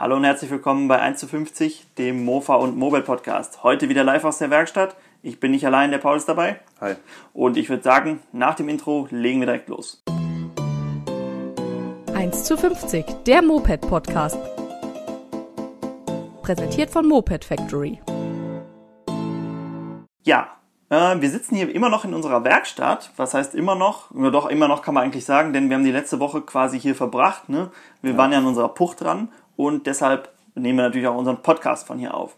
Hallo und herzlich willkommen bei 1 zu 50, dem Mofa und Mobile Podcast. Heute wieder live aus der Werkstatt. Ich bin nicht allein, der Paul ist dabei. Hi. Und ich würde sagen, nach dem Intro legen wir direkt los. 1 zu 50, der Moped Podcast. Präsentiert von Moped Factory. Ja, äh, wir sitzen hier immer noch in unserer Werkstatt. Was heißt immer noch? Ja, doch, immer noch kann man eigentlich sagen, denn wir haben die letzte Woche quasi hier verbracht. Ne? Wir waren ja an unserer Pucht dran und deshalb nehmen wir natürlich auch unseren Podcast von hier auf.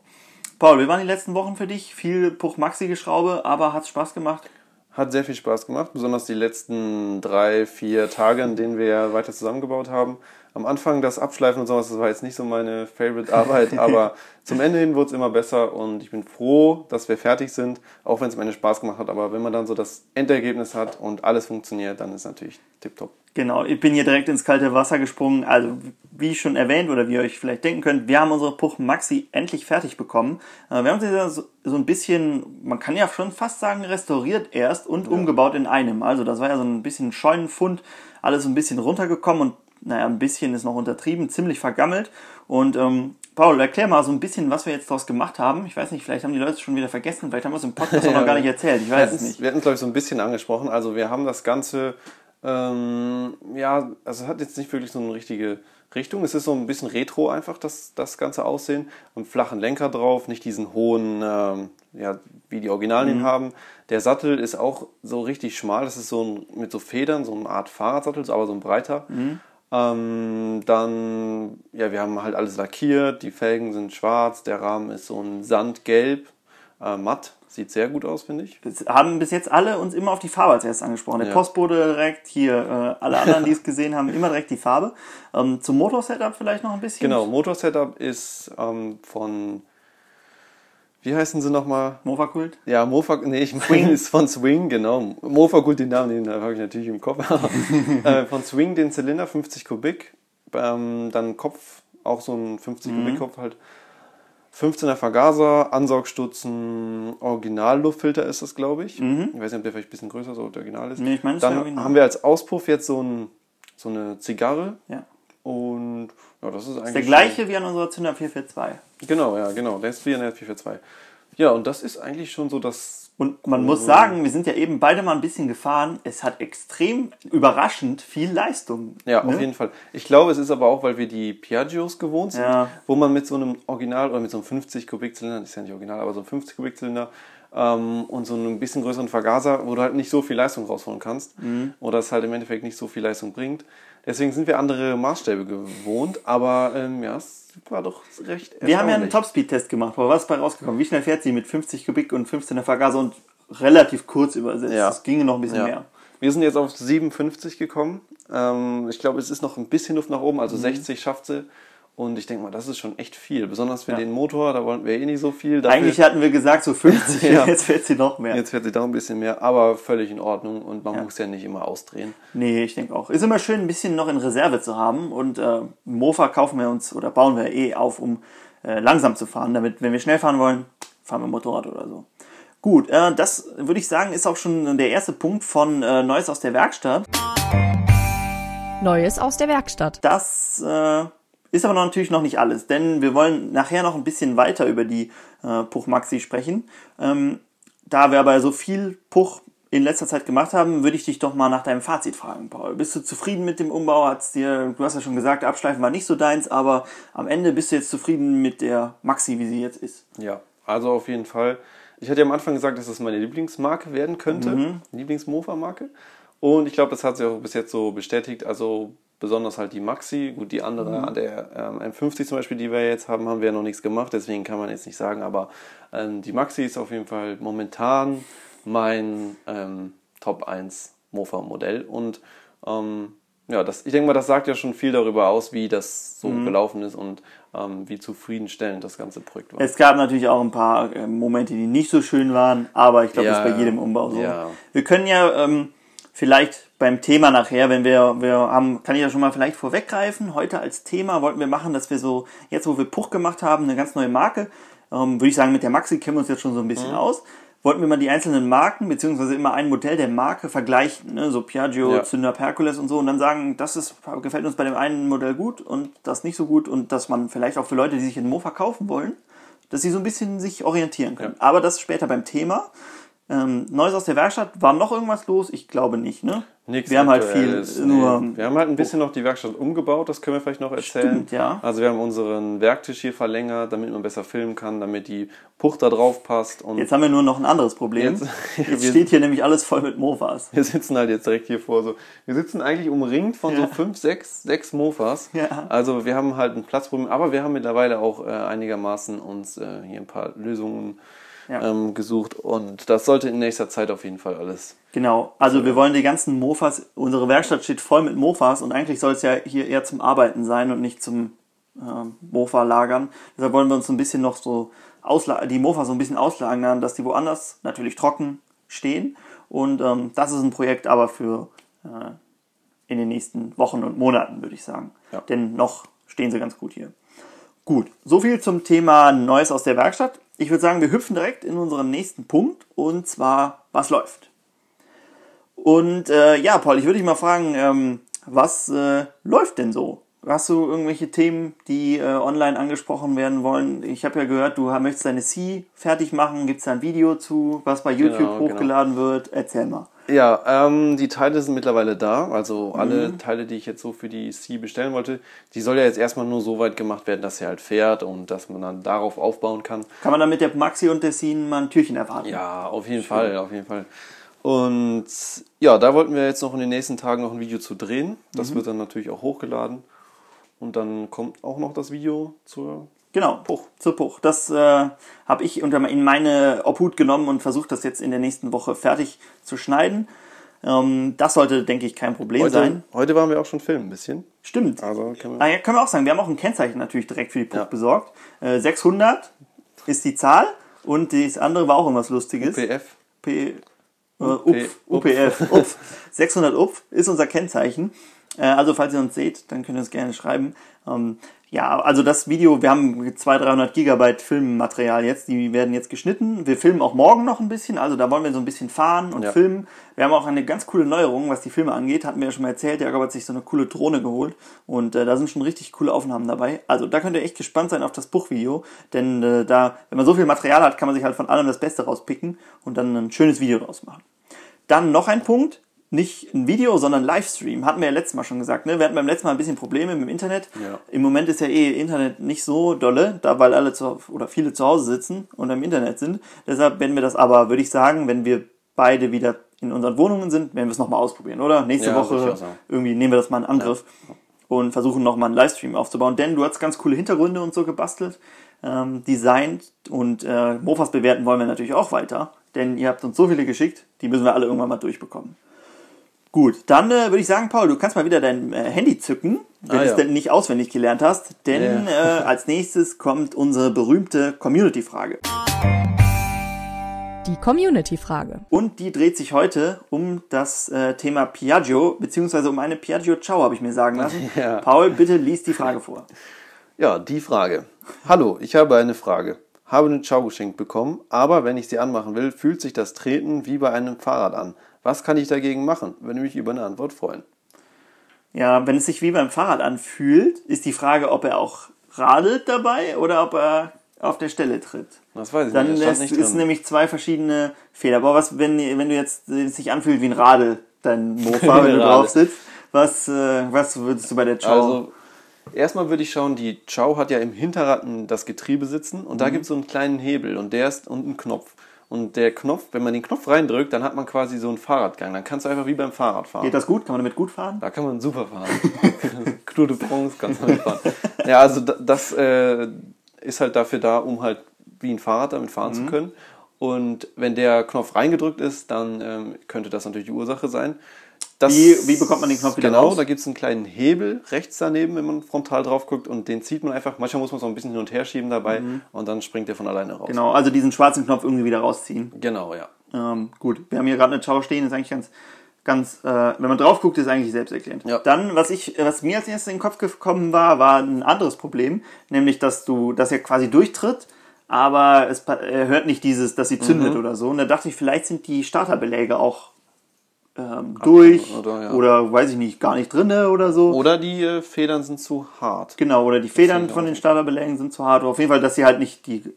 Paul, wie waren die letzten Wochen für dich? Viel Puch-Maxi-Geschraube, aber hat es Spaß gemacht? Hat sehr viel Spaß gemacht, besonders die letzten drei, vier Tage, in denen wir weiter zusammengebaut haben. Am Anfang das Abschleifen und sowas, das war jetzt nicht so meine Favorite Arbeit, aber zum Ende hin wurde es immer besser und ich bin froh, dass wir fertig sind, auch wenn es Ende Spaß gemacht hat. Aber wenn man dann so das Endergebnis hat und alles funktioniert, dann ist natürlich tipptopp. Genau, ich bin hier direkt ins kalte Wasser gesprungen. Also, wie schon erwähnt oder wie ihr euch vielleicht denken könnt, wir haben unsere Puch Maxi endlich fertig bekommen. Äh, wir haben sie so ein bisschen, man kann ja schon fast sagen, restauriert erst und ja. umgebaut in einem. Also, das war ja so ein bisschen Scheunenfund, alles ein bisschen runtergekommen und naja, ein bisschen ist noch untertrieben, ziemlich vergammelt. Und ähm, Paul, erklär mal so ein bisschen, was wir jetzt daraus gemacht haben. Ich weiß nicht, vielleicht haben die Leute es schon wieder vergessen, vielleicht haben wir es im Podcast auch noch gar nicht erzählt. Ich weiß es nicht. Wir hatten es, glaube ich, so ein bisschen angesprochen. Also wir haben das Ganze, ähm, ja, also es hat jetzt nicht wirklich so eine richtige Richtung. Es ist so ein bisschen retro einfach, das, das ganze Aussehen. Einen flachen Lenker drauf, nicht diesen hohen, ähm, ja, wie die Originalen mhm. haben. Der Sattel ist auch so richtig schmal. Das ist so ein, mit so Federn, so eine Art Fahrradsattel, aber so ein breiter. Mhm. Ähm, dann, ja, wir haben halt alles lackiert, die Felgen sind schwarz, der Rahmen ist so ein Sandgelb, äh, matt, sieht sehr gut aus, finde ich. Das haben bis jetzt alle uns immer auf die Farbe als erstes angesprochen. Der ja. Postbote direkt, hier äh, alle anderen, die es gesehen haben, immer direkt die Farbe. Ähm, zum Motorsetup vielleicht noch ein bisschen? Genau, Motorsetup ist ähm, von wie heißen sie nochmal? Mofa-Kult? Ja, Mofa, nee, ich meine, ist von Swing, genau. Mofa-Kult, den Namen, den habe ich natürlich im Kopf. äh, von Swing den Zylinder, 50 Kubik. Ähm, dann Kopf, auch so ein 50 mhm. Kubik Kopf halt. 15er Vergaser, Ansaugstutzen, Original-Luftfilter ist das, glaube ich. Mhm. Ich weiß nicht, ob der vielleicht ein bisschen größer so original ist. Nee, ich meine, Dann haben wir als Auspuff jetzt so, ein, so eine Zigarre. Ja. Und ja, das ist eigentlich. Ist der gleiche wie an unserer Zünder 442. Genau, ja, genau. Der ist wie an der 442. Ja, und das ist eigentlich schon so das. Und man muss sagen, wir sind ja eben beide mal ein bisschen gefahren. Es hat extrem überraschend viel Leistung. Ja, ne? auf jeden Fall. Ich glaube, es ist aber auch, weil wir die Piaggios gewohnt sind, ja. wo man mit so einem Original oder mit so einem 50 Kubikzylinder, das ist ja nicht original, aber so einem 50 Kubikzylinder ähm, und so einem bisschen größeren Vergaser, wo du halt nicht so viel Leistung rausholen kannst mhm. oder es halt im Endeffekt nicht so viel Leistung bringt. Deswegen sind wir andere Maßstäbe gewohnt, aber ähm, ja, es war doch recht Wir haben ja einen Topspeed-Test gemacht, aber was ist bei rausgekommen? Wie schnell fährt sie mit 50 Kubik und 15er Vergaser und relativ kurz übersetzt? Ja. Es ginge noch ein bisschen ja. mehr. Wir sind jetzt auf 57 gekommen. Ähm, ich glaube, es ist noch ein bisschen Luft nach oben, also mhm. 60 schafft sie. Und ich denke mal, das ist schon echt viel. Besonders für ja. den Motor, da wollten wir eh nicht so viel. Dafür Eigentlich hatten wir gesagt so 50, ja. jetzt fährt sie noch mehr. Jetzt fährt sie doch ein bisschen mehr, aber völlig in Ordnung und man ja. muss ja nicht immer ausdrehen. Nee, ich denke auch. Ist immer schön, ein bisschen noch in Reserve zu haben und äh, Mofa kaufen wir uns oder bauen wir eh auf, um äh, langsam zu fahren, damit, wenn wir schnell fahren wollen, fahren wir Motorrad oder so. Gut, äh, das würde ich sagen, ist auch schon der erste Punkt von äh, Neues aus der Werkstatt. Neues aus der Werkstatt. Das äh, ist aber natürlich noch nicht alles, denn wir wollen nachher noch ein bisschen weiter über die äh, Puch Maxi sprechen. Ähm, da wir aber so viel Puch in letzter Zeit gemacht haben, würde ich dich doch mal nach deinem Fazit fragen, Paul. Bist du zufrieden mit dem Umbau? Hat's dir, du hast ja schon gesagt, Abschleifen war nicht so deins, aber am Ende bist du jetzt zufrieden mit der Maxi, wie sie jetzt ist? Ja, also auf jeden Fall. Ich hatte ja am Anfang gesagt, dass das meine Lieblingsmarke werden könnte, mhm. Lieblingsmofa-Marke. Und ich glaube, das hat sich auch bis jetzt so bestätigt. Also besonders halt die Maxi. Gut, die andere, mhm. der ähm, M50 zum Beispiel, die wir jetzt haben, haben wir ja noch nichts gemacht, deswegen kann man jetzt nicht sagen, aber ähm, die Maxi ist auf jeden Fall momentan mein ähm, Top 1 Mofa-Modell und ähm, ja, das, ich denke mal, das sagt ja schon viel darüber aus, wie das so mhm. gelaufen ist und ähm, wie zufriedenstellend das ganze Projekt war. Es gab natürlich auch ein paar äh, Momente, die nicht so schön waren, aber ich glaube, ja, das ist bei jedem Umbau so. Ja. Wir können ja ähm, vielleicht beim Thema nachher, wenn wir, wir haben, kann ich ja schon mal vielleicht vorweggreifen. Heute als Thema wollten wir machen, dass wir so, jetzt wo wir Puch gemacht haben, eine ganz neue Marke, ähm, würde ich sagen, mit der Maxi kennen wir uns jetzt schon so ein bisschen mhm. aus. wollten wir mal die einzelnen Marken, beziehungsweise immer ein Modell der Marke vergleichen, ne? so Piaggio, Ja. Zünder, Perkules und so, und dann sagen, das ist, gefällt uns bei dem einen Modell gut und das nicht so gut und dass man vielleicht auch für Leute, die sich einen Mofa kaufen wollen, dass sie so ein bisschen sich orientieren können. Aber das später beim Thema. Ähm, Neues aus der Werkstatt, war noch irgendwas los? Ich glaube nicht, ne? Nichts wir haben halt viel, nee. nur Wir haben halt ein bisschen noch die Werkstatt umgebaut, das können wir vielleicht noch erzählen. Stimmt, ja. Also wir haben unseren Werktisch hier verlängert, damit man besser filmen kann, damit die Pucht da drauf passt. Und Jetzt haben wir nur noch ein anderes Problem. Jetzt- Jetzt, steht hier nämlich alles voll mit Mofas. wir sitzen halt jetzt direkt hier vor so. Wir sitzen eigentlich umringt von Ja. so fünf, sechs, sechs Mofas. Ja. Also wir haben halt ein Platzproblem, aber wir haben mittlerweile auch äh, einigermaßen uns äh, hier ein paar Lösungen Ja. ähm, gesucht und das sollte in nächster Zeit auf jeden Fall alles. Genau, also wir wollen die ganzen Mofas, unsere Werkstatt steht voll mit Mofas und eigentlich soll es ja hier eher zum Arbeiten sein und nicht zum ähm, Mofa lagern. Deshalb wollen wir uns so ein bisschen noch so ausla die Mofas so ein bisschen auslagern, dass die woanders natürlich trocken stehen. Und ähm, das ist ein Projekt aber für äh, in den nächsten Wochen und Monaten, würde ich sagen. Ja. Denn noch stehen sie ganz gut hier. Gut, so viel zum Thema Neues aus der Werkstatt. Ich würde sagen, wir hüpfen direkt in unseren nächsten Punkt und zwar, was läuft? Und äh, ja, Paul, ich würde dich mal fragen, ähm, was äh, läuft denn so? Hast du irgendwelche Themen, die äh, online angesprochen werden wollen? Ich habe ja gehört, du möchtest deine C fertig machen. Gibt es da ein Video zu, was bei YouTube Genau, genau. hochgeladen wird? Erzähl mal. Ja, ähm, die Teile sind mittlerweile da. Also alle Mhm. Teile, die ich jetzt so für die C bestellen wollte, die soll ja jetzt erstmal nur so weit gemacht werden, dass sie halt fährt und dass man dann darauf aufbauen kann. Kann man dann mit der Maxi und der Scene mal ein Türchen erwarten? Ja, auf jeden Fall, auf jeden Fall. Und ja, da wollten wir jetzt noch in den nächsten Tagen noch ein Video zu drehen. Das Mhm. wird dann natürlich auch hochgeladen. Und dann kommt auch noch das Video zur. Genau, Puch, zur Puch. Das äh, habe ich unter, in meine Obhut genommen und versucht, das jetzt in der nächsten Woche fertig zu schneiden. Ähm, das sollte, denke ich, kein Problem Heute, sein. heute waren wir auch schon filmen ein bisschen. Stimmt. Also können wir. Ah, ja, können wir auch sagen, wir haben auch ein Kennzeichen natürlich direkt für die Puch Ja. besorgt. Äh, 600 ist die Zahl und das andere war auch irgendwas Lustiges. PF. P, äh, UPF, UPF, UPF. 600 UPF ist unser Kennzeichen. Äh, also falls ihr uns seht, dann könnt ihr uns gerne schreiben. Ja, also das Video, wir haben 200, 300 Gigabyte Filmmaterial jetzt, die werden jetzt geschnitten. Wir filmen auch morgen noch ein bisschen, also da wollen wir so ein bisschen fahren und Ja. filmen. Wir haben auch eine ganz coole Neuerung, was die Filme angeht, hatten wir ja schon mal erzählt. Der Jakob hat sich so eine coole Drohne geholt und äh, da sind schon richtig coole Aufnahmen dabei. Also da könnt ihr echt gespannt sein auf das Buchvideo, denn äh, da, wenn man so viel Material hat, kann man sich halt von allem das Beste rauspicken und dann ein schönes Video draus machen. Dann noch ein Punkt, nicht ein Video, sondern Livestream. Hatten wir ja letztes Mal schon gesagt. Ne? Wir hatten beim letzten Mal ein bisschen Probleme mit dem Internet. Ja. Im Moment ist ja eh Internet nicht so dolle, da weil alle zu, oder viele zu Hause sitzen und im Internet sind. Deshalb werden wir das aber, würde ich sagen, wenn wir beide wieder in unseren Wohnungen sind, werden wir es nochmal ausprobieren, oder? Nächste Ja, Woche irgendwie nehmen wir das mal in Angriff und versuchen nochmal einen Livestream aufzubauen. Denn du hast ganz coole Hintergründe und so gebastelt, ähm, designt und äh, Mofas bewerten wollen wir natürlich auch weiter. Denn ihr habt uns so viele geschickt, die müssen wir alle irgendwann mal durchbekommen. Gut, dann äh, würde ich sagen, Paul, du kannst mal wieder dein äh, Handy zücken, wenn Ah, du es ja. denn nicht auswendig gelernt hast. Denn Ja. äh, als nächstes kommt unsere berühmte Community-Frage. Die Community-Frage. Und die dreht sich heute um das äh, Thema Piaggio, beziehungsweise um eine Piaggio Ciao, habe ich mir sagen lassen. Ja. Paul, bitte lies die Frage vor. Ja, die Frage. Hallo, ich habe eine Frage. Habe eine Ciao geschenkt bekommen, aber wenn ich sie anmachen will, fühlt sich das Treten wie bei einem Fahrrad an. Was kann ich dagegen machen? Würde mich über eine Antwort freuen. Ja, wenn es sich wie beim Fahrrad anfühlt, ist die Frage, ob er auch radelt dabei oder ob er auf der Stelle tritt. Das weiß ich Dann nicht. ist, nicht ist drin. nämlich zwei verschiedene Fehler. Aber was, wenn, wenn du jetzt äh, es sich anfühlt wie ein Radl, dein Mofa, wenn du drauf sitzt, was, äh, was würdest du bei der Ciao? Also, erstmal würde ich schauen, die Ciao hat ja im Hinterrad das Getriebe sitzen und da Mhm. gibt es so einen kleinen Hebel und der ist und einen Knopf. Und der Knopf, wenn man den Knopf reindrückt, dann hat man quasi so einen Fahrradgang. Dann kannst du einfach wie beim Fahrrad fahren. Geht das gut? Kann man damit gut fahren? Da kann man super fahren. Tour de France kannst du damit fahren. Ja, also da- das äh, ist halt dafür da, um halt wie ein Fahrrad damit fahren Mhm. zu können. Und wenn der Knopf reingedrückt ist, dann ähm, könnte das natürlich die Ursache sein. Das, Wie- wie bekommt man den Knopf wieder genau, raus? da gibt es einen kleinen Hebel rechts daneben, wenn man frontal drauf guckt und den zieht man einfach. Manchmal muss man so ein bisschen hin und her schieben dabei und dann springt der von alleine raus. Mhm. Genau, also diesen schwarzen Knopf irgendwie wieder rausziehen. Genau, ja. Ähm, gut, wir haben hier gerade eine Ciao stehen, ist eigentlich ganz, ganz, äh, wenn man drauf guckt, ist eigentlich selbsterklärend. Ja. Dann, was ich, was mir als erstes in den Kopf gekommen war, war ein anderes Problem, nämlich, dass du, dass er quasi durchtritt, aber es, er hört nicht dieses, dass sie zündet oder so. Und da dachte ich, vielleicht sind die Starterbeläge auch ähm, durch oder, oder, ja. weiß ich nicht, gar nicht drinne oder so. Oder die äh, Federn sind zu hart. Genau, oder die Federn von den Starterbelägen sind zu hart. Oder auf jeden Fall, dass sie halt nicht die äh,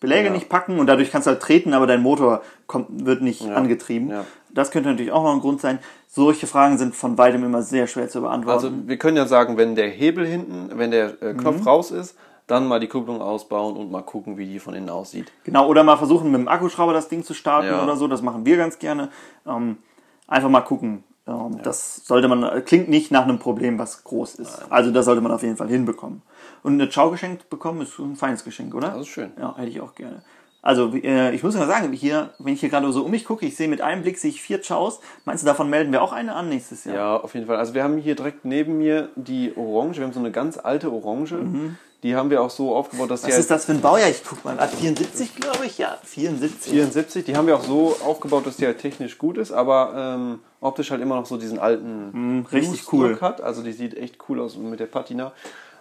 Beläge Ja. nicht packen und dadurch kannst du halt treten, aber dein Motor kommt, wird nicht angetrieben. Ja. Das könnte natürlich auch noch ein Grund sein. Solche Fragen sind von weitem immer sehr schwer zu beantworten. Also wir können ja sagen, wenn der Hebel hinten, wenn der äh, Knopf Mhm. raus ist, dann mal die Kupplung ausbauen und mal gucken, wie die von innen aussieht. Genau, oder mal versuchen, mit dem Akkuschrauber das Ding zu starten Ja. oder so. Das machen wir ganz gerne. Ähm, einfach mal gucken. Ähm, Das sollte man, klingt nicht nach einem Problem, was groß ist. Also das sollte man auf jeden Fall hinbekommen. Und eine Chow geschenkt bekommen ist ein feines Geschenk, oder? Das ist schön. Ja, hätte ich auch gerne. Also äh, ich muss mal sagen, hier, wenn ich hier gerade so um mich gucke, ich sehe mit einem Blick sehe ich vier Chows. Meinst du, davon melden wir auch eine an nächstes Jahr? Ja, auf jeden Fall. Also wir haben hier direkt neben mir die Orange. Wir haben so eine ganz alte Orange. Die haben wir auch so aufgebaut, dass die Mhm. Was halt ist das für ein Baujahr? Ich guck mal, 74 glaube ich, ja, 74. 74, die haben wir auch so aufgebaut, dass die halt technisch gut ist, aber ähm, optisch halt immer noch so diesen alten Mhm, richtig cool. hat. Also die sieht echt cool aus mit der Patina.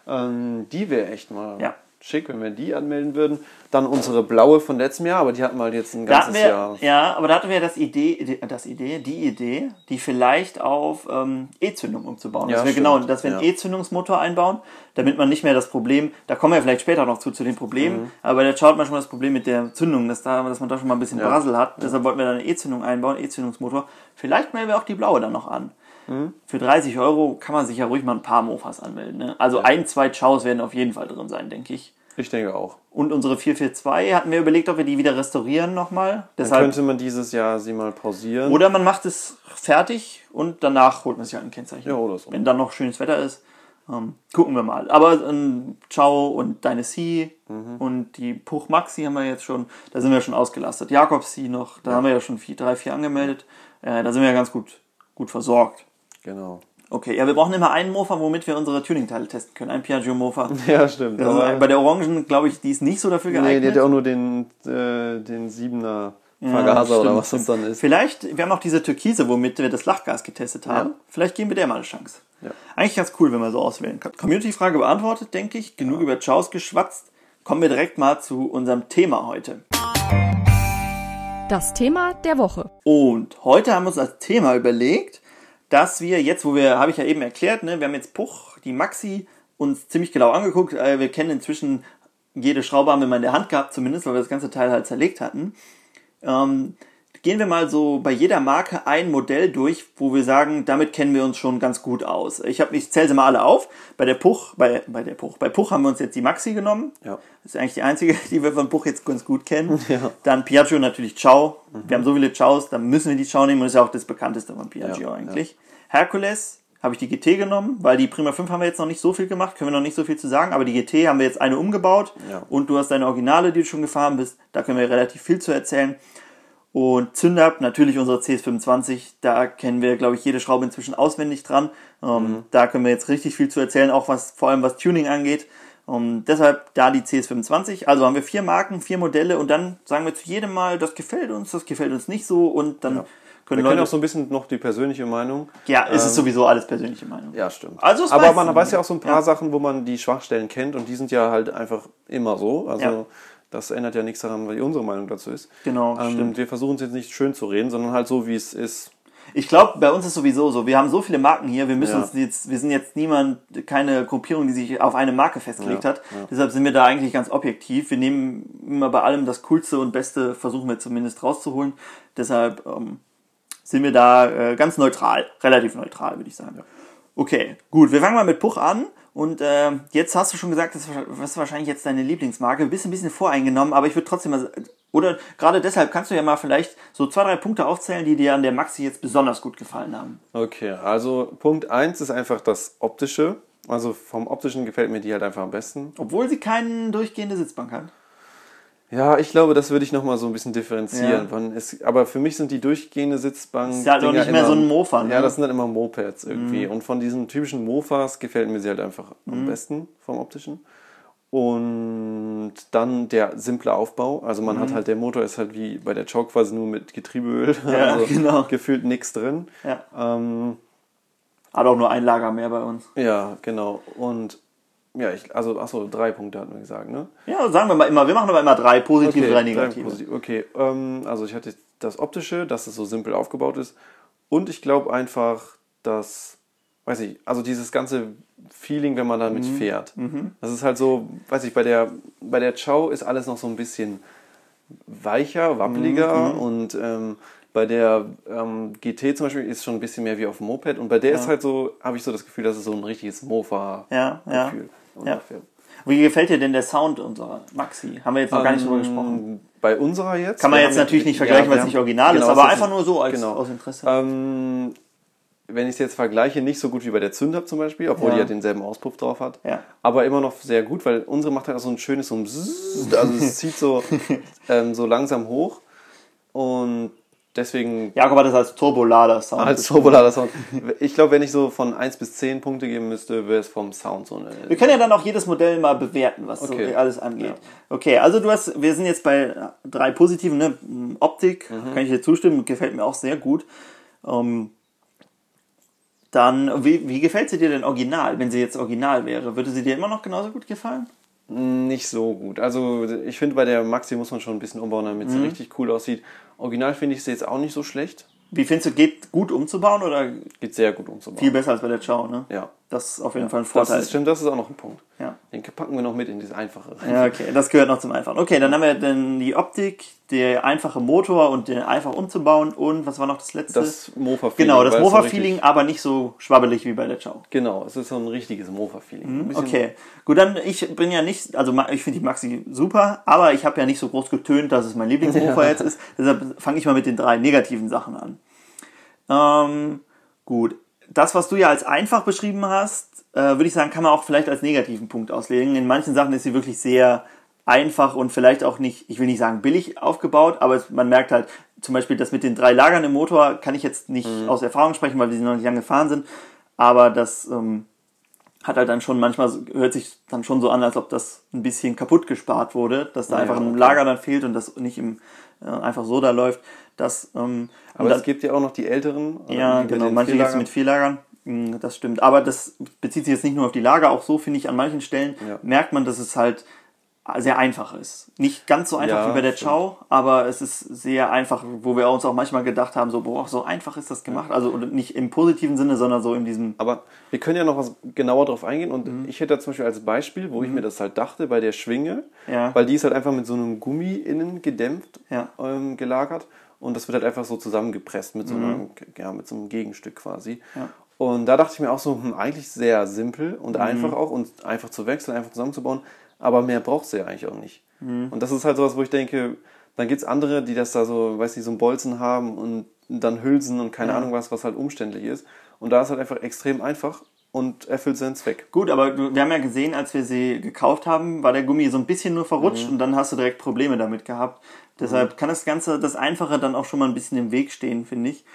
Ähm, die wäre echt mal Ja. Schick, wenn wir die anmelden würden. Dann unsere blaue von letztem Jahr, aber die hatten wir halt jetzt ein ganzes wir, Jahr. ja, aber da hatten wir das Idee, die- das Idee, die Idee, die vielleicht auf ähm, E-Zündung umzubauen. Ja, dass wir stimmt. genau, dass wir einen Ja. E-Zündungsmotor einbauen, damit man nicht mehr das Problem, da kommen wir vielleicht später noch zu, zu den Problemen, Mhm. aber da schaut man schon mal das Problem mit der Zündung, dass, da, dass man da schon mal ein bisschen Ja. Brassel hat. Deshalb wollten wir da eine E-Zündung einbauen, E-Zündungsmotor. Vielleicht melden wir auch die blaue dann noch an. Mhm. Für 30 Euro kann man sich ja ruhig mal ein paar Mofas anmelden. Ne? Also ein, zwei Chows werden auf jeden Fall drin sein, denke ich. Ich denke auch. Und unsere 442 hatten wir überlegt, ob wir die wieder restaurieren nochmal. Dann Deshalb könnte man dieses Jahr sie mal pausieren. oder man macht es fertig und danach holt man sich halt ein Kennzeichen. Ja, oder so. Wenn dann noch schönes Wetter ist, ähm, gucken wir mal. Aber ähm, Ciao und Dynasty Mhm. und die Puch Maxi haben wir jetzt schon, da sind wir schon ausgelastet. Jakobs Sie noch, da haben wir ja schon vier, drei, vier angemeldet. Äh, da sind wir ja ganz gut, gut versorgt. Genau. Okay, ja, wir brauchen immer einen Mofa, womit wir unsere Tuning-Teile testen können. Ein Piaggio Mofa. Ja, stimmt. Also aber- bei der Orangen, glaube ich, die ist nicht so dafür nee, geeignet. die hat ja auch nur den, äh, den 7er Ja, Vergaser oder stimmt. was das dann ist. Vielleicht, wir haben noch diese Türkise, womit wir das Lachgas getestet haben. Ja. Vielleicht geben wir der mal eine Chance. Ja. Eigentlich ganz cool, wenn man so auswählen kann. Community-Frage beantwortet, denke ich. Genug über Chows geschwatzt. Kommen wir direkt mal zu unserem Thema heute. Das Thema der Woche. Und heute haben wir uns als Thema überlegt, dass wir jetzt, wo wir, habe ich ja eben erklärt, ne, wir haben jetzt Puch, die Maxi, uns ziemlich genau angeguckt. Äh, wir kennen inzwischen jede Schraube haben wir mal in der Hand gehabt, zumindest, weil wir das ganze Teil halt zerlegt hatten. Ähm, gehen wir mal so bei jeder Marke ein Modell durch, wo wir sagen, damit kennen wir uns schon ganz gut aus. Ich habe, ich zähle sie mal alle auf. Bei der Puch, bei, bei der Puch, bei Puch haben wir uns jetzt die Maxi genommen. Ja. Das ist eigentlich die einzige, die wir von Puch jetzt ganz gut kennen. Ja. Dann Piaggio natürlich Ciao. Wir haben so viele Chows, dann müssen wir die Ciao nehmen und das ist ja auch das bekannteste von Piaggio Ja, eigentlich. Hercules habe ich die GT genommen, weil die Prima 5 haben wir jetzt noch nicht so viel gemacht, können wir noch nicht so viel zu sagen, aber die GT haben wir jetzt eine umgebaut Ja. und du hast deine Originale, die du schon gefahren bist, da können wir relativ viel zu erzählen. Und Zündab, natürlich unsere CS25, da kennen wir, glaube ich, jede Schraube inzwischen auswendig dran. Ähm, Da können wir jetzt richtig viel zu erzählen, auch was, vor allem was Tuning angeht. Um, deshalb da die CS25. Also haben wir vier Marken, vier Modelle und dann sagen wir zu jedem Mal, das gefällt uns, das gefällt uns nicht so und dann Wir können können Leute. auch so ein bisschen noch die persönliche Meinung. ja, es ist ähm, sowieso alles persönliche Meinung. Ja, stimmt. Also es Aber man. weiß ja auch so ein paar Ja. Sachen, wo man die Schwachstellen kennt und die sind ja halt einfach immer so. Also Ja. Das ändert ja nichts daran, wie unsere Meinung dazu ist. Genau, Ähm, stimmt. wir versuchen es jetzt nicht schön zu reden, sondern halt so, wie es ist. Ich glaube, bei uns ist sowieso so. Wir haben so viele Marken hier. Wir müssen Ja. uns jetzt, wir sind jetzt niemand, keine Gruppierung, die sich auf eine Marke festgelegt Ja, hat. ja. Deshalb sind wir da eigentlich ganz objektiv. Wir nehmen immer bei allem das Coolste und Beste, versuchen wir zumindest rauszuholen. Deshalb ähm, sind wir da äh, ganz neutral, relativ neutral, würde ich sagen. Okay, gut. Wir fangen mal mit Puch an. Und äh, jetzt hast du schon gesagt, das ist wahrscheinlich jetzt deine Lieblingsmarke. Du bist ein bisschen voreingenommen, aber ich würde trotzdem mal, oder gerade deshalb kannst du ja mal vielleicht so zwei, drei Punkte aufzählen, die dir an der Maxi jetzt besonders gut gefallen haben. Okay, also Punkt 1 ist einfach das Optische. Also vom Optischen gefällt mir die halt einfach am besten. Obwohl sie keine durchgehende Sitzbank hat. Ja, ich glaube, das würde ich nochmal so ein bisschen differenzieren. Ja. Es, aber für mich sind die durchgehende Sitzbank. Ist ja halt auch nicht mehr so ein Mofa, ne? Ja, das sind dann immer Mopeds irgendwie. Und von diesen typischen Mofas gefällt mir sie halt einfach Mhm. am besten vom optischen. Und dann der simple Aufbau. Also man hat halt, der Motor ist halt wie bei der Chow quasi nur mit Getriebeöl. Mhm. Ja, also genau. Gefühlt nichts drin. Ja. Ähm, Hat auch nur ein Lager mehr bei uns. ja, genau. Und Ja, ich, also, achso, drei Punkte hatten wir gesagt, ne? Ja, sagen wir mal immer, wir machen aber immer drei positive, drei negative. positiv. Okay, ähm, also ich hatte das Optische, dass es so simpel aufgebaut ist. Und ich glaube einfach, dass, weiß ich, also dieses ganze Feeling, wenn man damit Mhm. fährt. Das ist halt so, weiß ich, bei der, bei der Chow ist alles noch so ein bisschen weicher, wappeliger Mhm, und ähm, bei der ähm, GT zum Beispiel ist schon ein bisschen mehr wie auf dem Moped und bei der ist halt so, habe ich so das Gefühl, dass es so ein richtiges Mofa-Gefühl Ja, ja. Ja. ungefähr. Wie gefällt dir denn der Sound unserer Maxi? Haben wir jetzt noch gar nicht drüber gesprochen. Ähm, Bei unserer jetzt. Kann man jetzt natürlich ja- nicht vergleichen, ja, weil es nicht original ist, genau, aber es einfach nur so als genau. aus Interesse. Ähm, wenn ich es jetzt vergleiche, nicht so gut wie bei der Zündab zum Beispiel, obwohl Ja. die ja denselben Auspuff drauf hat. Ja. Aber immer noch sehr gut, weil unsere macht halt auch so ein schönes so ein Bzzzt, also es zieht so, ähm, so langsam hoch. Und deswegen Jakob hat das als Turbolader-Sound. als Turbolader Sound. Ich glaube, wenn ich so von 1 bis 10 Punkte geben müsste, wäre es vom Sound so eine. Wir können ja dann auch jedes Modell mal bewerten, was Okay. so alles angeht. Okay, also du hast, wir sind jetzt bei drei positiven, ne? Optik, Mhm. kann ich dir zustimmen, gefällt mir auch sehr gut. Ähm, dann, wie, wie gefällt sie dir denn original, wenn sie jetzt original wäre? Würde sie dir immer noch genauso gut gefallen? Nicht so gut. Also ich finde, bei der Maxi muss man schon ein bisschen umbauen, damit Mhm. sie richtig cool aussieht. Original finde ich sie jetzt auch nicht so schlecht. Wie findest du, geht gut umzubauen oder Geht sehr gut umzubauen. viel besser als bei der Chow, ne? Ja. Das ist auf jeden Fall ein Das Vorteil. ist, stimmt, das ist auch noch ein Punkt. Ja. Den packen wir noch mit in dieses Einfache. Ja, okay, das gehört noch zum Einfachen. Okay, dann haben wir dann die Optik, der einfache Motor und den einfach umzubauen und was war noch das letzte? Das Mofa-Feeling. genau, das Mofa-Feeling, aber nicht so schwabbelig wie bei der Chow. Genau, es ist so ein richtiges Mofa-Feeling. Mhm, Okay, gut, dann ich bin ja nicht, also ich finde die Maxi super, aber ich habe ja nicht so groß getönt, dass es mein Lieblingsmofa jetzt ist. Deshalb fange ich mal mit den drei negativen Sachen an. Ähm, gut, das, was du ja als einfach beschrieben hast, äh, würde ich sagen, kann man auch vielleicht als negativen Punkt auslegen. In manchen Sachen ist sie wirklich sehr einfach und vielleicht auch nicht, ich will nicht sagen billig aufgebaut, aber es, man merkt halt zum Beispiel, das mit den drei Lagern im Motor kann ich jetzt nicht aus Erfahrung sprechen, weil wir sie noch nicht lange gefahren sind, aber das ähm, hat halt dann schon manchmal, hört sich dann schon so an, als ob das ein bisschen kaputt gespart wurde, dass da Ja, einfach ein. Lager dann fehlt und das nicht im, äh, einfach so da läuft. Das, ähm, Aber dann- es gibt ja auch noch die älteren. oder ja, genau, manche jetzt Vierlagern. mit vier Lagern. Mm, Das stimmt. Aber das bezieht sich jetzt nicht nur auf die Lager, auch so finde ich an manchen Stellen Ja. merkt man, dass es halt sehr einfach ist. Nicht ganz so einfach Ja, wie bei der. Chow, aber es ist sehr einfach, wo wir uns auch manchmal gedacht haben, so, boah, so einfach ist das gemacht. Also nicht im positiven Sinne, sondern so in diesem, Aber wir können ja noch was genauer drauf eingehen und Mhm. ich hätte da zum Beispiel als Beispiel, wo ich mir das halt dachte, bei der Schwinge, Ja. weil die ist halt einfach mit so einem Gummi innen gedämpft Ja. ähm, gelagert und das wird halt einfach so zusammengepresst mit so, einem, ja, mit so einem Gegenstück quasi. Mhm. Ja. Und da dachte ich mir auch so, hm, eigentlich sehr simpel und Mhm. einfach auch und einfach zu wechseln, einfach zusammenzubauen, aber mehr braucht sie ja eigentlich auch nicht. Mhm. Und das ist halt sowas, wo ich denke, dann gibt es andere, die das da so, weiß nicht, so einen Bolzen haben und dann Hülsen und keine Ahnung was, was halt umständlich ist. Und da ist halt einfach extrem einfach und erfüllt seinen Zweck. Gut, aber du, wir haben ja gesehen, als wir sie gekauft haben, war der Gummi so ein bisschen nur verrutscht Mhm. und dann hast du direkt Probleme damit gehabt. Deshalb kann das Ganze, das Einfache dann auch schon mal ein bisschen im Weg stehen, finde ich.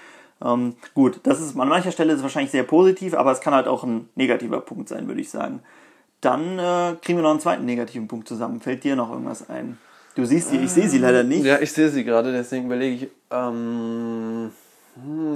Ähm, gut, das ist an mancher Stelle ist wahrscheinlich sehr positiv, aber es kann halt auch ein negativer Punkt sein, würde ich sagen. Dann äh, kriegen wir noch einen zweiten negativen Punkt zusammen. Fällt dir noch irgendwas ein? Du siehst sie, ich sehe sie leider nicht. Ja, ich sehe sie gerade, deswegen überlege ich, ähm,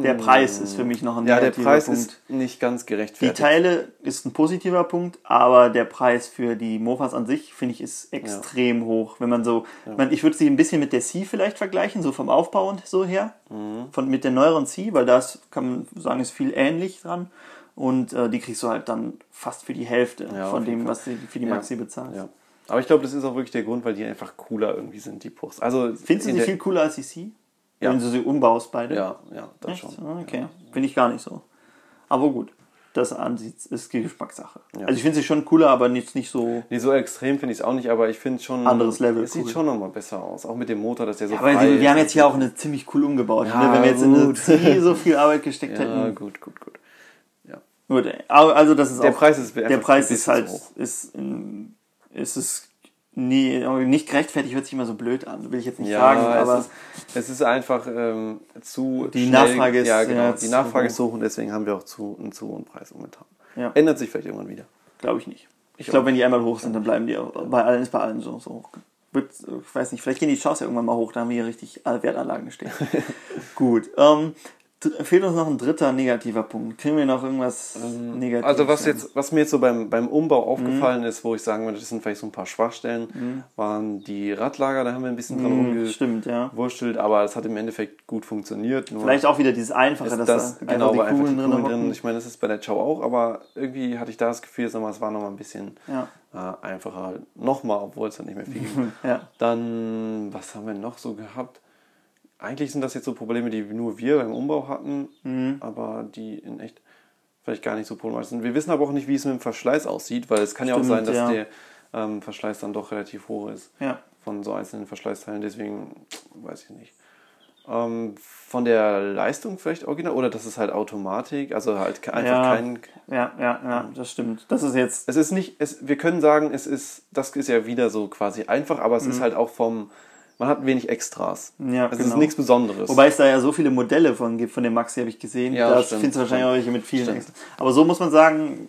Der Preis ist für mich noch ein ja, der negativer Preis Punkt. ist nicht ganz Die gerechtfertigt. Teile ist ein positiver Punkt, aber der Preis für die Mofas an sich, finde ich, ist extrem hoch. Wenn man so, man, ich würde sie ein bisschen mit der C vielleicht vergleichen, so vom Aufbau und so her. Mhm. Von, mit der neueren C, weil das kann man sagen, ist viel ähnlich dran. Und äh, die kriegst du halt dann fast für die Hälfte Ja, von dem, was du für die Ja. Maxi bezahlst. Ja. Aber ich glaube, das ist auch wirklich der Grund, weil die einfach cooler irgendwie sind, die Puchs. Also Findest du sie der- viel cooler als die C? Ja. Wenn du sie umbaust, beide? Ja, ja, das Echt? schon. Okay, finde ich gar nicht so. Aber gut, das ansieht ist Geschmackssache. Ja. Also ich finde sie schon cooler, aber nicht, nicht so. Nee, so extrem finde ich es auch nicht, aber ich finde schon. Anderes Level, Es cool. sieht schon nochmal besser aus. Auch mit dem Motor, dass der so Aber frei wir, wir haben jetzt hier auch eine ziemlich cool umgebaut. Ja, ne? Wenn wir jetzt in eine gut. C so viel Arbeit gesteckt Ja, hätten. gut, gut, gut. Ja. Gut, also das ist Der auch, Preis ist der Preis ist halt hoch. ist, in, ist es nie, nicht gerechtfertigt, hört sich immer so blöd an, will ich jetzt nicht Ja, sagen, aber es, ist, es ist einfach ähm, zu Die Nachfrage ist- ja, genau, ja, die Nachfrage ist so hoch und deswegen haben wir auch zu, einen zu hohen Preis momentan. Ja. Ändert sich vielleicht irgendwann wieder. glaube ich nicht. Ich auch glaube, wenn die einmal hoch sind, dann bleiben die auch, bei allen ist bei allen so, so hoch. Wird, ich weiß nicht, vielleicht gehen die Chaos ja irgendwann mal hoch, da haben wir hier richtig alle Wertanlagen stehen. Gut. Ähm, fehlt uns noch ein dritter negativer Punkt. Kriegen wir noch irgendwas Negatives? Also was hin? jetzt, was mir jetzt so beim, beim Umbau aufgefallen ist, wo ich sagen würde, das sind vielleicht so ein paar Schwachstellen, waren die Radlager, da haben wir ein bisschen dran Hm, Stimmt, ja. rumgewurschtelt, aber es hat im Endeffekt gut funktioniert. Vielleicht auch wieder dieses Einfache, dass das, da genau, einfach einfach die drin Kugeln drin, hocken. ich meine, das ist bei der Chow auch, aber irgendwie hatte ich da das Gefühl, es war noch mal ein bisschen Ja. äh, einfacher. Nochmal, obwohl es dann nicht mehr viel ging. Ja. Dann, was haben wir noch so gehabt? Eigentlich sind das jetzt so Probleme, die nur wir beim Umbau hatten, Mhm. aber die in echt vielleicht gar nicht so problematisch sind. Wir wissen aber auch nicht, wie es mit dem Verschleiß aussieht, weil es kann ja auch Stimmt, sein, dass ja. der ähm, Verschleiß dann doch relativ hoch ist Ja. von so einzelnen Verschleißteilen. Deswegen weiß ich nicht. Ähm, von der Leistung vielleicht original oder das ist halt Automatik, also halt einfach Ja. kein. Ja, ja, ja, das stimmt. Das ist jetzt. Es ist nicht, es, wir können sagen, es ist, das ist ja wieder so quasi einfach, aber es ist halt auch vom, man hat wenig Extras. Mhm. Ja, es genau. ist nichts Besonderes. Wobei es da ja so viele Modelle von gibt, von dem Maxi habe ich gesehen. Ja, da stimmt, findest du wahrscheinlich auch welche mit vielen Stimmt. extra. Aber so muss man sagen,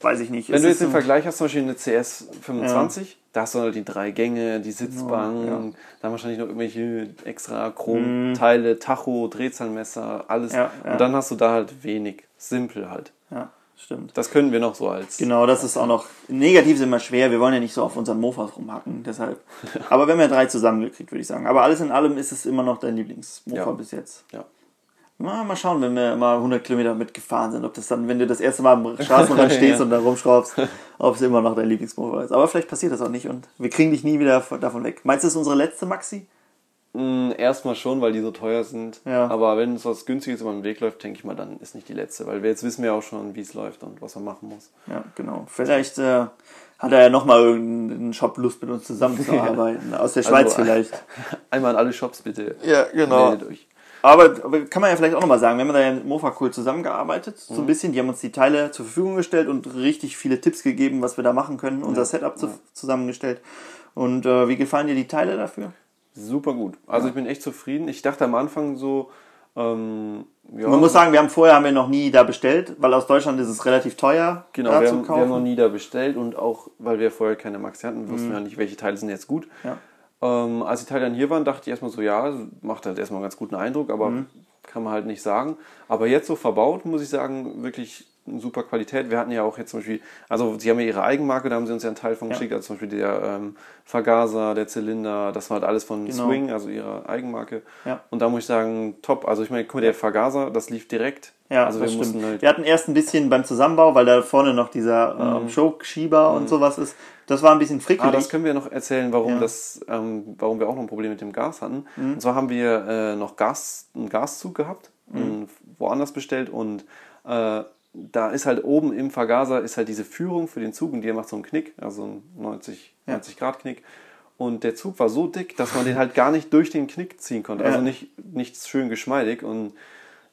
weiß ich nicht. Wenn es du jetzt den Vergleich hast, zum Beispiel eine CS 25, da hast du halt die drei Gänge, die Sitzbank, Ja, ja. dann wahrscheinlich noch irgendwelche extra Chromteile, Tacho, Drehzahlmesser, alles. Ja, ja. Und dann hast du da halt wenig, simpel halt. Ja, stimmt. Das können wir noch so als. Genau, das ist auch noch. Negativ ist immer schwer. Wir wollen ja nicht so auf unseren Mofas rumhacken, deshalb. Aber wir haben ja drei zusammengekriegt, würde ich sagen. Aber alles in allem ist es immer noch dein Lieblingsmofa Ja. bis jetzt. Ja. Mal, mal schauen, wenn wir mal 100 Kilometer mitgefahren sind, ob das dann, wenn du das erste Mal am Straßenrand stehst Ja. und da rumschraubst, ob es immer noch dein Lieblingsmofa ist. Aber vielleicht passiert das auch nicht und wir kriegen dich nie wieder von- davon weg. Meinst du, das ist unsere letzte Maxi? Mm, Erstmal schon, weil die so teuer sind. Ja. Aber wenn es was Günstiges über den Weg läuft, denke ich mal, dann ist nicht die letzte. Weil wir jetzt wissen wir auch schon, wie es läuft und was man machen muss. Ja, genau. Vielleicht äh, hat er ja nochmal irgendeinen Shop Lust mit uns zusammenzuarbeiten. Aus der Schweiz Also, vielleicht. Einmal an alle Shops bitte. Ja, genau. Aber, aber kann man ja vielleicht auch nochmal sagen, wir haben da ja mit Mofa cool zusammengearbeitet, so ein bisschen. Die haben uns die Teile zur Verfügung gestellt und richtig viele Tipps gegeben, was wir da machen können, unser Setup zu, zusammengestellt. Und äh, wie gefallen dir die Teile dafür? Super gut. Also ich bin echt zufrieden. Ich dachte am Anfang so, ähm, ja, Man muss sagen, wir haben vorher haben wir noch nie da bestellt, weil aus Deutschland ist es relativ teuer, genau, da wir haben, wir haben noch nie da bestellt und auch, weil wir vorher keine Maxi hatten, wussten wir nicht, welche Teile sind jetzt gut. Ja. Ähm, als die Teile dann hier waren, dachte ich erstmal so, ja, macht halt erstmal einen ganz guten Eindruck, aber Mhm. kann man halt nicht sagen. Aber jetzt so verbaut, muss ich sagen, wirklich eine super Qualität. Wir hatten ja auch jetzt zum Beispiel, also sie haben ja ihre Eigenmarke, da haben sie uns ja einen Teil von Ja. geschickt, also zum Beispiel der ähm, Vergaser, der Zylinder, das war halt alles von Genau. Swing, also ihre Eigenmarke. Ja. Und da muss ich sagen, top. Also ich meine, guck mal, der Vergaser, das lief direkt. Ja, also das wir stimmt. halt Wir hatten erst ein bisschen beim Zusammenbau, weil da vorne noch dieser ähm, Choke-Schieber und sowas ist. Das war ein bisschen Ah, frickelig. das können wir noch erzählen, warum, Ja. Mhm. das, ähm, warum wir auch noch ein Problem mit dem Gas hatten. Und zwar haben wir äh, noch Gas, einen Gaszug gehabt, Mhm. woanders bestellt und äh, da ist halt oben im Vergaser ist halt diese Führung für den Zug und die macht so einen Knick, also einen 90, 90 Grad Knick. Und der Zug war so dick, dass man den halt gar nicht durch den Knick ziehen konnte. Also Ja. nicht, nicht schön geschmeidig. Und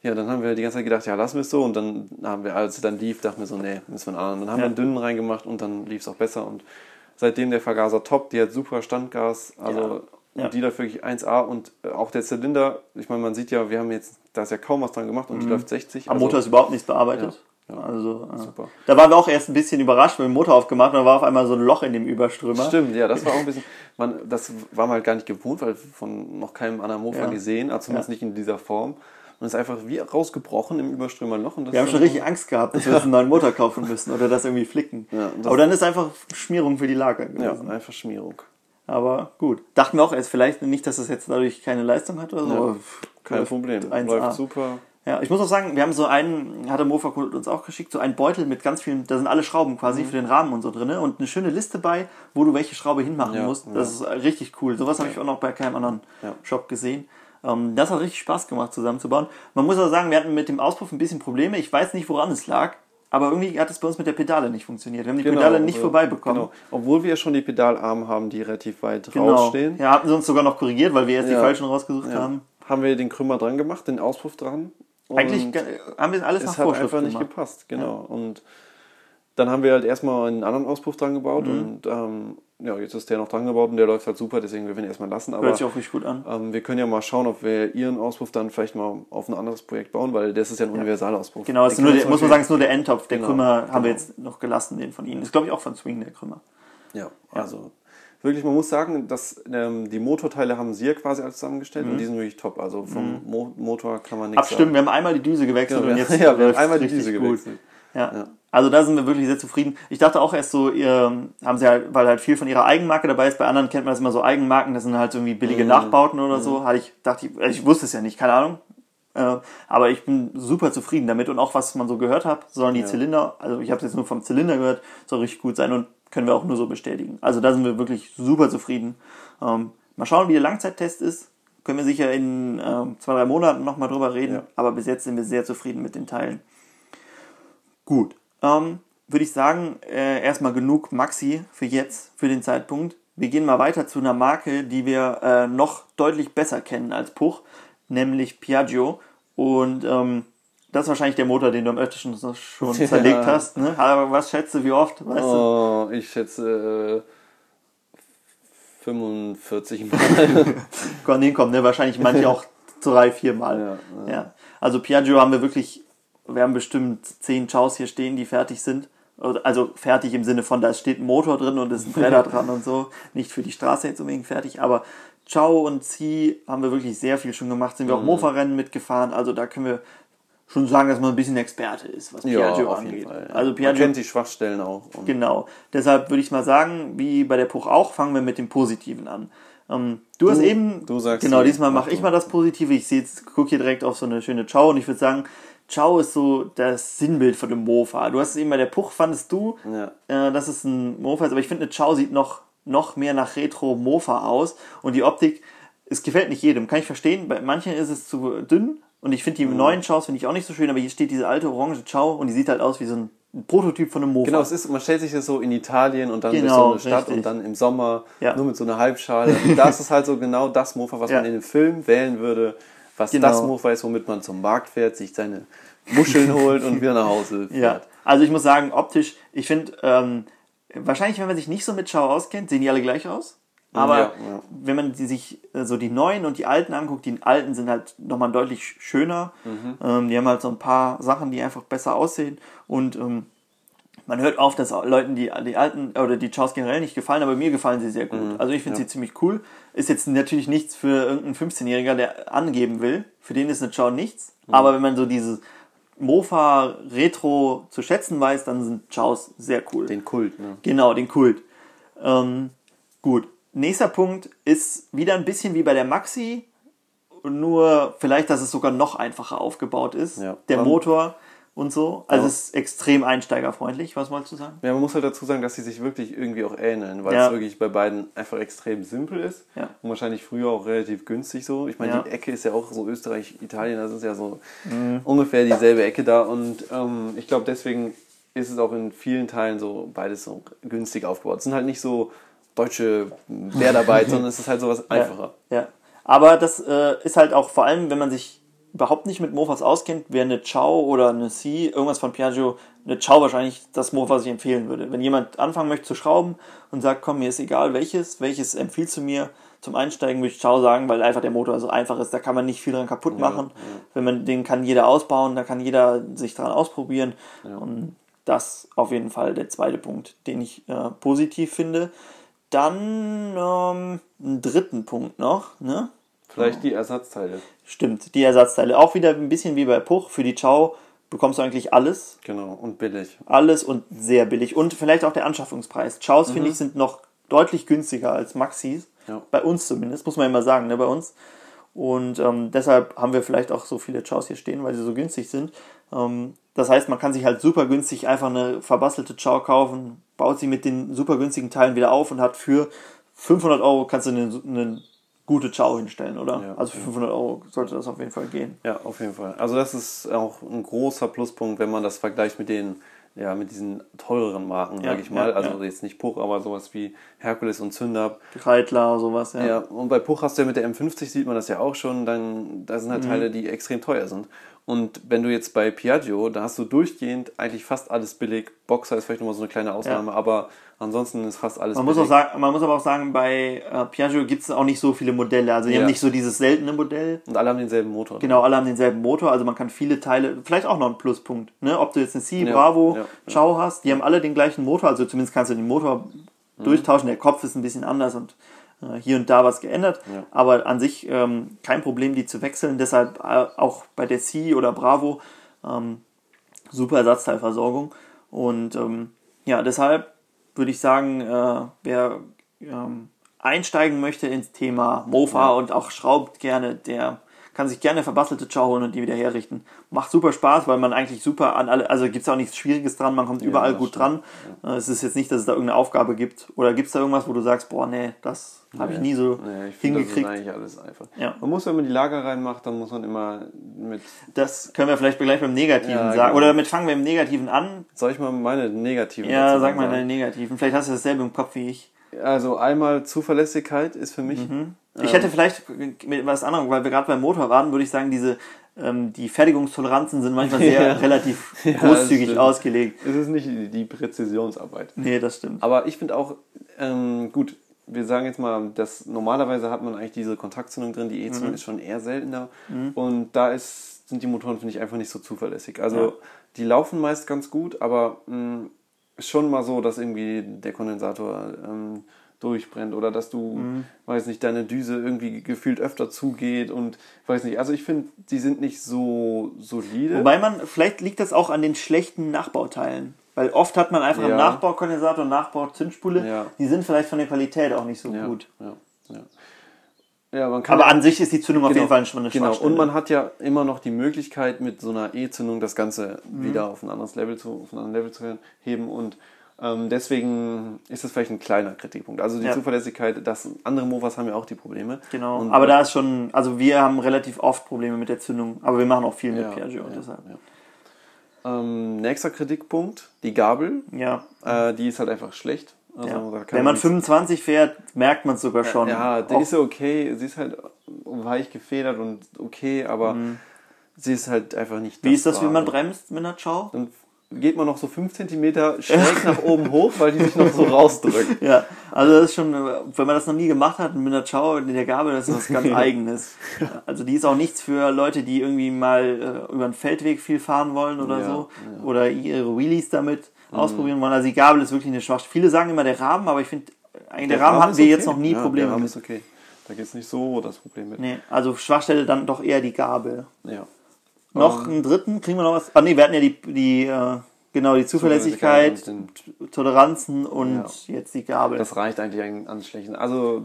ja, dann haben wir die ganze Zeit gedacht, ja, lassen wir es so. Und dann haben wir, als es dann lief, dachten wir so, nee, müssen wir einen anderen. Dann haben Ja. wir einen dünnen reingemacht und dann lief es auch besser. Und seitdem der Vergaser top, die hat super Standgas, also Ja. und Ja. die läuft wirklich 1A und auch der Zylinder, ich meine, man sieht ja, wir haben jetzt, da ist ja kaum was dran gemacht und die läuft 60. Mhm. Am also- Motor ist überhaupt nichts bearbeitet. Ja, ja. Also, äh, Super. Da waren wir auch erst ein bisschen überrascht, wir haben den Motor aufgemacht und da war auf einmal so ein Loch in dem Überströmer. Stimmt, ja, das war auch ein bisschen, man, das war man halt gar nicht gewohnt, weil von noch keinem anderen Mofa Ja. gesehen, also zumindest Ja. nicht in dieser Form. Und es ist einfach wie rausgebrochen im Überströmerloch. Und das Wir haben schon richtig Angst gehabt, dass wir uns einen neuen Motor kaufen müssen oder das irgendwie flicken. Ja, das- Aber dann ist einfach Schmierung für die Lager Ja, gewesen. einfach Schmierung. Aber gut. Dachten wir auch erst vielleicht nicht, dass es jetzt dadurch keine Leistung hat oder so. Ja, Kein Problem. 1A. Läuft super. Ja, ich muss auch sagen, wir haben so einen, hat der Mofa uns auch geschickt, so einen Beutel mit ganz vielen, da sind alle Schrauben quasi Mhm. für den Rahmen und so drin und eine schöne Liste bei, wo du welche Schraube hinmachen Ja, musst. ja. Das ist richtig cool. Sowas habe ich auch noch bei keinem anderen Ja. Shop gesehen. Ähm, das hat richtig Spaß gemacht zusammenzubauen. Man muss auch sagen, wir hatten mit dem Auspuff ein bisschen Probleme. Ich weiß nicht, woran es lag, aber irgendwie hat es bei uns mit der Pedale nicht funktioniert. Wir haben die Pedale nicht also, vorbeibekommen. Genau. Obwohl wir ja schon die Pedalarme haben, die relativ weit Genau. rausstehen, Ja, hatten sie uns sogar noch korrigiert, weil wir erst die Ja. falschen rausgesucht ja, haben. haben wir den Krümmer dran gemacht, den Auspuff dran. Eigentlich haben wir alles nach es hat Vorschrift einfach nicht gepasst, genau. Und dann haben wir halt erstmal einen anderen Auspuff dran gebaut Mhm. und ähm, ja, jetzt ist der noch dran gebaut und der läuft halt super, deswegen wir werden ihn erstmal lassen. Aber Hört sich auch richtig gut an. ähm, wir können ja mal schauen, ob wir ihren Auspuff dann vielleicht mal auf ein anderes Projekt bauen, weil das ist ja ein Universalauspuff. Genau, der, muss man sagen, es ist nur der Endtopf. Der Genau, Krümmer haben wir genau. jetzt noch gelassen, den von Ihnen. Ist, glaube ich, auch von Swing, der Krümmer. Ja, also wirklich, man muss sagen, dass ähm, die Motorteile haben sie ja quasi alles zusammengestellt Mhm. und die sind wirklich top. Also vom Mo Motor kann man nichts Abstimmen, wir haben einmal die Düse gewechselt Genau, und ja, jetzt ja, wir haben einmal die Düse gut. Ja. Ja. Also da sind wir wirklich sehr zufrieden. Ich dachte auch erst so, ihr haben sie halt, weil halt viel von ihrer Eigenmarke dabei ist. Bei anderen kennt man das immer so Eigenmarken, das sind halt irgendwie billige Mhm. Nachbauten oder so. Hatte ich, dachte ich, ich wusste es ja nicht, keine Ahnung. Äh, aber ich bin super zufrieden damit und auch was man so gehört hat, sollen die Ja. Zylinder, also ich habe es jetzt nur vom Zylinder gehört, soll richtig gut sein und können wir auch nur so bestätigen. Also da sind wir wirklich super zufrieden. Ähm, mal schauen, wie der Langzeittest ist. Können wir sicher in ähm, zwei, drei Monaten nochmal drüber reden. Ja. Aber bis jetzt sind wir sehr zufrieden mit den Teilen. Gut, ähm, würde ich sagen, äh, erstmal genug Maxi für jetzt, für den Zeitpunkt. Wir gehen mal weiter zu einer Marke, die wir äh, noch deutlich besser kennen als Puch, nämlich Piaggio. Und ähm, das ist wahrscheinlich der Motor, den du am öfteren so schon Ja. zerlegt hast. Ne? Aber was schätzt du, wie oft? Weißt du? Oh, ich schätze äh, 45 Mal. Kann hinkommen, ne? Wahrscheinlich manche auch drei, vier Mal. Ja, Ja, Also Piaggio haben wir wirklich, wir haben bestimmt zehn Chows hier stehen, die fertig sind. Also fertig im Sinne von, da steht ein Motor drin und ist ein Bretter dran und so. Nicht für die Straße jetzt unbedingt fertig, aber Chow und Zi haben wir wirklich sehr viel schon gemacht. Sind wir auch Mhm. Mofa-Rennen mitgefahren. Also da können wir schon sagen, dass man ein bisschen Experte ist, was ja, Piaggio auf angeht. Fall. Also Man Piaggio kennt die Schwachstellen auch. Genau. Deshalb würde ich mal sagen, wie bei der Puch auch, fangen wir mit dem Positiven an. Ähm, du hast Du- eben, du sagst genau, die- diesmal mach mache ich mal das Positive. Ich sehe jetzt, gucke hier direkt auf so eine schöne Chow und ich würde sagen, Chow ist so das Sinnbild von dem Mofa. Du hast es eben bei der Puch, fandest du, Ja. äh, dass es ein Mofa ist, aber ich finde, eine Chow sieht noch, noch mehr nach Retro-Mofa aus und die Optik, es gefällt nicht jedem. Kann ich verstehen, bei manchen ist es zu dünn und ich finde die Mhm. neuen Chows finde ich auch nicht so schön, aber hier steht diese alte orange Chow und die sieht halt aus wie so ein Prototyp von einem Mofa. Genau, es ist, man stellt sich das so in Italien und dann durch Genau, so eine Stadt richtig. und dann im Sommer Ja. nur mit so einer Halbschale. Und das ist halt so genau das Mofa, was Ja. man in dem Film wählen würde, was Genau. das Mofa ist, womit man zum Markt fährt, sich seine Muscheln holt und wieder nach Hause fährt. Ja, also ich muss sagen, optisch, ich finde, ähm, wahrscheinlich, wenn man sich nicht so mit Schau auskennt, sehen die alle gleich aus. Aber Ja, ja. wenn man die sich äh, so die neuen und die alten anguckt, die alten sind halt nochmal deutlich schöner. Mhm. Ähm, die haben halt so ein paar Sachen, die einfach besser aussehen. Und ähm, man hört oft, dass Leuten die, die alten oder die Chows generell nicht gefallen, aber mir gefallen sie sehr gut. Mhm. Also ich finde sie ziemlich cool. Ist jetzt natürlich nichts für irgendeinen 15-Jähriger, der angeben will. Für den ist eine Chow nichts. Mhm. Aber wenn man so dieses Mofa Retro zu schätzen weiß, dann sind Chows sehr cool. Den Kult, ne? Genau, den Kult. Ähm, gut. Nächster Punkt ist wieder ein bisschen wie bei der Maxi, nur vielleicht, dass es sogar noch einfacher aufgebaut ist. Ja. Der Ähm, Motor und so. Also ja. es ist extrem einsteigerfreundlich. Was wolltest du sagen? Ja, man muss halt dazu sagen, dass sie sich wirklich irgendwie auch ähneln, weil Ja. es wirklich bei beiden einfach extrem simpel ist Ja. und wahrscheinlich früher auch relativ günstig so. Ich meine, Ja. die Ecke ist ja auch so Österreich, Italien, das ist ja so Mhm. ungefähr dieselbe Ecke da und ähm, ich glaube, deswegen ist es auch in vielen Teilen so beides so günstig aufgebaut. Es sind halt nicht so deutsche Wertarbeit, sondern es ist halt sowas einfacher. Ja. ja. Aber das äh, ist halt auch vor allem, wenn man sich überhaupt nicht mit Mofas auskennt, wäre eine Chow oder eine C, irgendwas von Piaggio, eine Chow wahrscheinlich das Mofa, was ich empfehlen würde. Wenn jemand anfangen möchte zu schrauben und sagt, komm, mir ist egal welches, welches empfiehlst du mir zum Einsteigen, würde ich Chow sagen, weil einfach der Motor so einfach ist, da kann man nicht viel dran kaputt machen. Wenn man, den kann jeder ausbauen, da kann jeder sich dran ausprobieren. Und das auf jeden Fall der zweite Punkt, den ich äh, positiv finde. Dann ähm, einen dritten Punkt noch, ne? Vielleicht die Ersatzteile. Stimmt, die Ersatzteile. Auch wieder ein bisschen wie bei Puch. Für die Chow bekommst du eigentlich alles. Genau, und billig. Alles und sehr billig. Und vielleicht auch der Anschaffungspreis. Chows, finde ich, sind noch deutlich günstiger als Maxis. Ja. Bei uns zumindest, muss man immer sagen, ne, bei uns. Und ähm, deshalb haben wir vielleicht auch so viele Chows hier stehen, weil sie so günstig sind. Ähm, das heißt, man kann sich halt super günstig einfach eine verbastelte Chow kaufen, baut sie mit den super günstigen Teilen wieder auf und hat für 500 Euro kannst du eine, eine gute Chow hinstellen, oder? Ja, also für 500 Euro sollte das auf jeden Fall gehen. Ja, auf jeden Fall. Also das ist auch ein großer Pluspunkt, wenn man das vergleicht mit den, ja, mit diesen teureren Marken, Ja, sage ich mal. ja, also ja. jetzt nicht Puch, aber sowas wie Herkules und Zündab. Kreidler, sowas, ja. Ja. und bei Puch hast du ja mit der M50 sieht man das ja auch schon, dann da sind Mhm. halt Teile, die extrem teuer sind. Und wenn du jetzt bei Piaggio, da hast du durchgehend eigentlich fast alles billig. Boxer ist vielleicht nochmal so eine kleine Ausnahme, aber ansonsten ist fast alles Man muss, billig. auch sagen, man muss aber auch sagen, bei äh, Piaggio gibt es auch nicht so viele Modelle. Also die Ja. haben nicht so dieses seltene Modell. und alle haben denselben Motor. Genau, alle haben denselben Motor, also man kann viele Teile, vielleicht auch noch ein Pluspunkt, ne? ob du jetzt eine C, Ja, Bravo, ja, ja. Chow hast, die haben alle den gleichen Motor, also zumindest kannst du den Motor durchtauschen. Der Kopf ist ein bisschen anders und hier und da was geändert. Ja. Aber an sich ähm, kein Problem, die zu wechseln. Deshalb äh, auch bei der C oder Bravo ähm, super Ersatzteilversorgung. Und ähm, ja, deshalb würde ich sagen, äh, wer ähm, einsteigen möchte ins Thema Mofa und auch schraubt gerne, der kann sich gerne verbastelte Chow holen und die wieder herrichten. Macht super Spaß, weil man eigentlich super an alle, also gibt es auch nichts Schwieriges dran, man kommt überall das gut stimmt. dran. Äh, Es ist jetzt nicht, dass es da irgendeine Aufgabe gibt. Oder gibt es da irgendwas, wo du sagst, boah, nee, das habe ich nie so Nee, ich finde, das ist hingekriegt. eigentlich alles einfach. Ja. Man muss, wenn man die Lager reinmacht, dann muss man immer mit. Das können wir vielleicht gleich beim Negativen Ja, sagen. genau. Oder damit fangen wir im Negativen an. Soll ich mal meine negativen Ja, sag mal deine Negativen. Vielleicht hast du dasselbe im Kopf wie ich. Also einmal Zuverlässigkeit ist für mich. Ich hätte vielleicht mit was anderem, weil wir gerade beim Motor waren, würde ich sagen, diese ähm, die Fertigungstoleranzen sind manchmal sehr Ja. relativ Ja, großzügig stimmt. ausgelegt. Es ist nicht die- Präzisionsarbeit. Nee, das stimmt. Aber ich finde auch, ähm, gut, wir sagen jetzt mal, dass normalerweise hat man eigentlich diese Kontaktzündung drin, die E-Zündung Mhm. ist schon eher seltener. Und da ist, sind die Motoren, finde ich, einfach nicht so zuverlässig. Also Ja. die laufen meist ganz gut, aber mh, ist schon mal so, dass irgendwie der Kondensator ähm, durchbrennt oder dass du, Mhm. weiß nicht, deine Düse irgendwie gefühlt öfter zugeht und weiß nicht. Also ich finde, die sind nicht so solide. Wobei man, vielleicht liegt das auch an den schlechten Nachbauteilen. Weil oft hat man einfach einen Ja. Nachbaukondensator und Nachbauzündspule. Ja. Die sind vielleicht von der Qualität auch nicht so ja, gut. Ja, ja. man kann Aber an sich ist die Zündung auf jeden Fall schon eine Genau, Schwachstelle. und man hat ja immer noch die Möglichkeit, mit so einer E-Zündung das Ganze Mhm. wieder auf ein anderes Level zu, auf ein anderes Level zu heben. Und ähm, deswegen ist das vielleicht ein kleiner Kritikpunkt. Also die Ja. Zuverlässigkeit, das, andere Movers haben ja auch die Probleme. Genau. Und, aber da ist schon, also wir haben relativ oft Probleme mit der Zündung, aber wir machen auch viel mit ja, Piaggio ja, deshalb. Ähm, nächster Kritikpunkt, die Gabel. Ja. Äh, die ist halt einfach schlecht. Also, ja. Wenn man nichts- 25 fährt, merkt man es sogar schon. Ja, die ist okay. Sie ist halt weich gefedert und okay, aber sie ist halt einfach nicht Mhm. Wie ist das, wenn man bremst mit einer Chow? dann geht man noch so 5 cm schräg nach oben hoch, weil die sich noch so rausdrückt. Ja, also das ist schon, wenn man das noch nie gemacht hat mit einer Chow in der Gabel, das ist was ganz Eigenes. Also die ist auch nichts für Leute, die irgendwie mal äh, über einen Feldweg viel fahren wollen oder Ja, so. ja. Mhm. Oder ihre Wheelies damit ausprobieren wollen. Also die Gabel ist wirklich eine Schwachstelle. Viele sagen immer der Rahmen, aber ich finde, eigentlich der, Rahmen hatten ist wir okay. jetzt noch nie ja, Probleme Der Rahmen mit. ist okay. Da gibt es nicht so das Problem mit. Nee, also Schwachstelle dann doch eher die Gabel. Ja. Noch einen dritten, kriegen wir noch was? Ah nee, wir hatten ja die, die äh, genau, die Zuverlässigkeit, Zuverlässigkeit Toleranzen und Ja. jetzt die Gabel. Das reicht eigentlich an schlechten. Also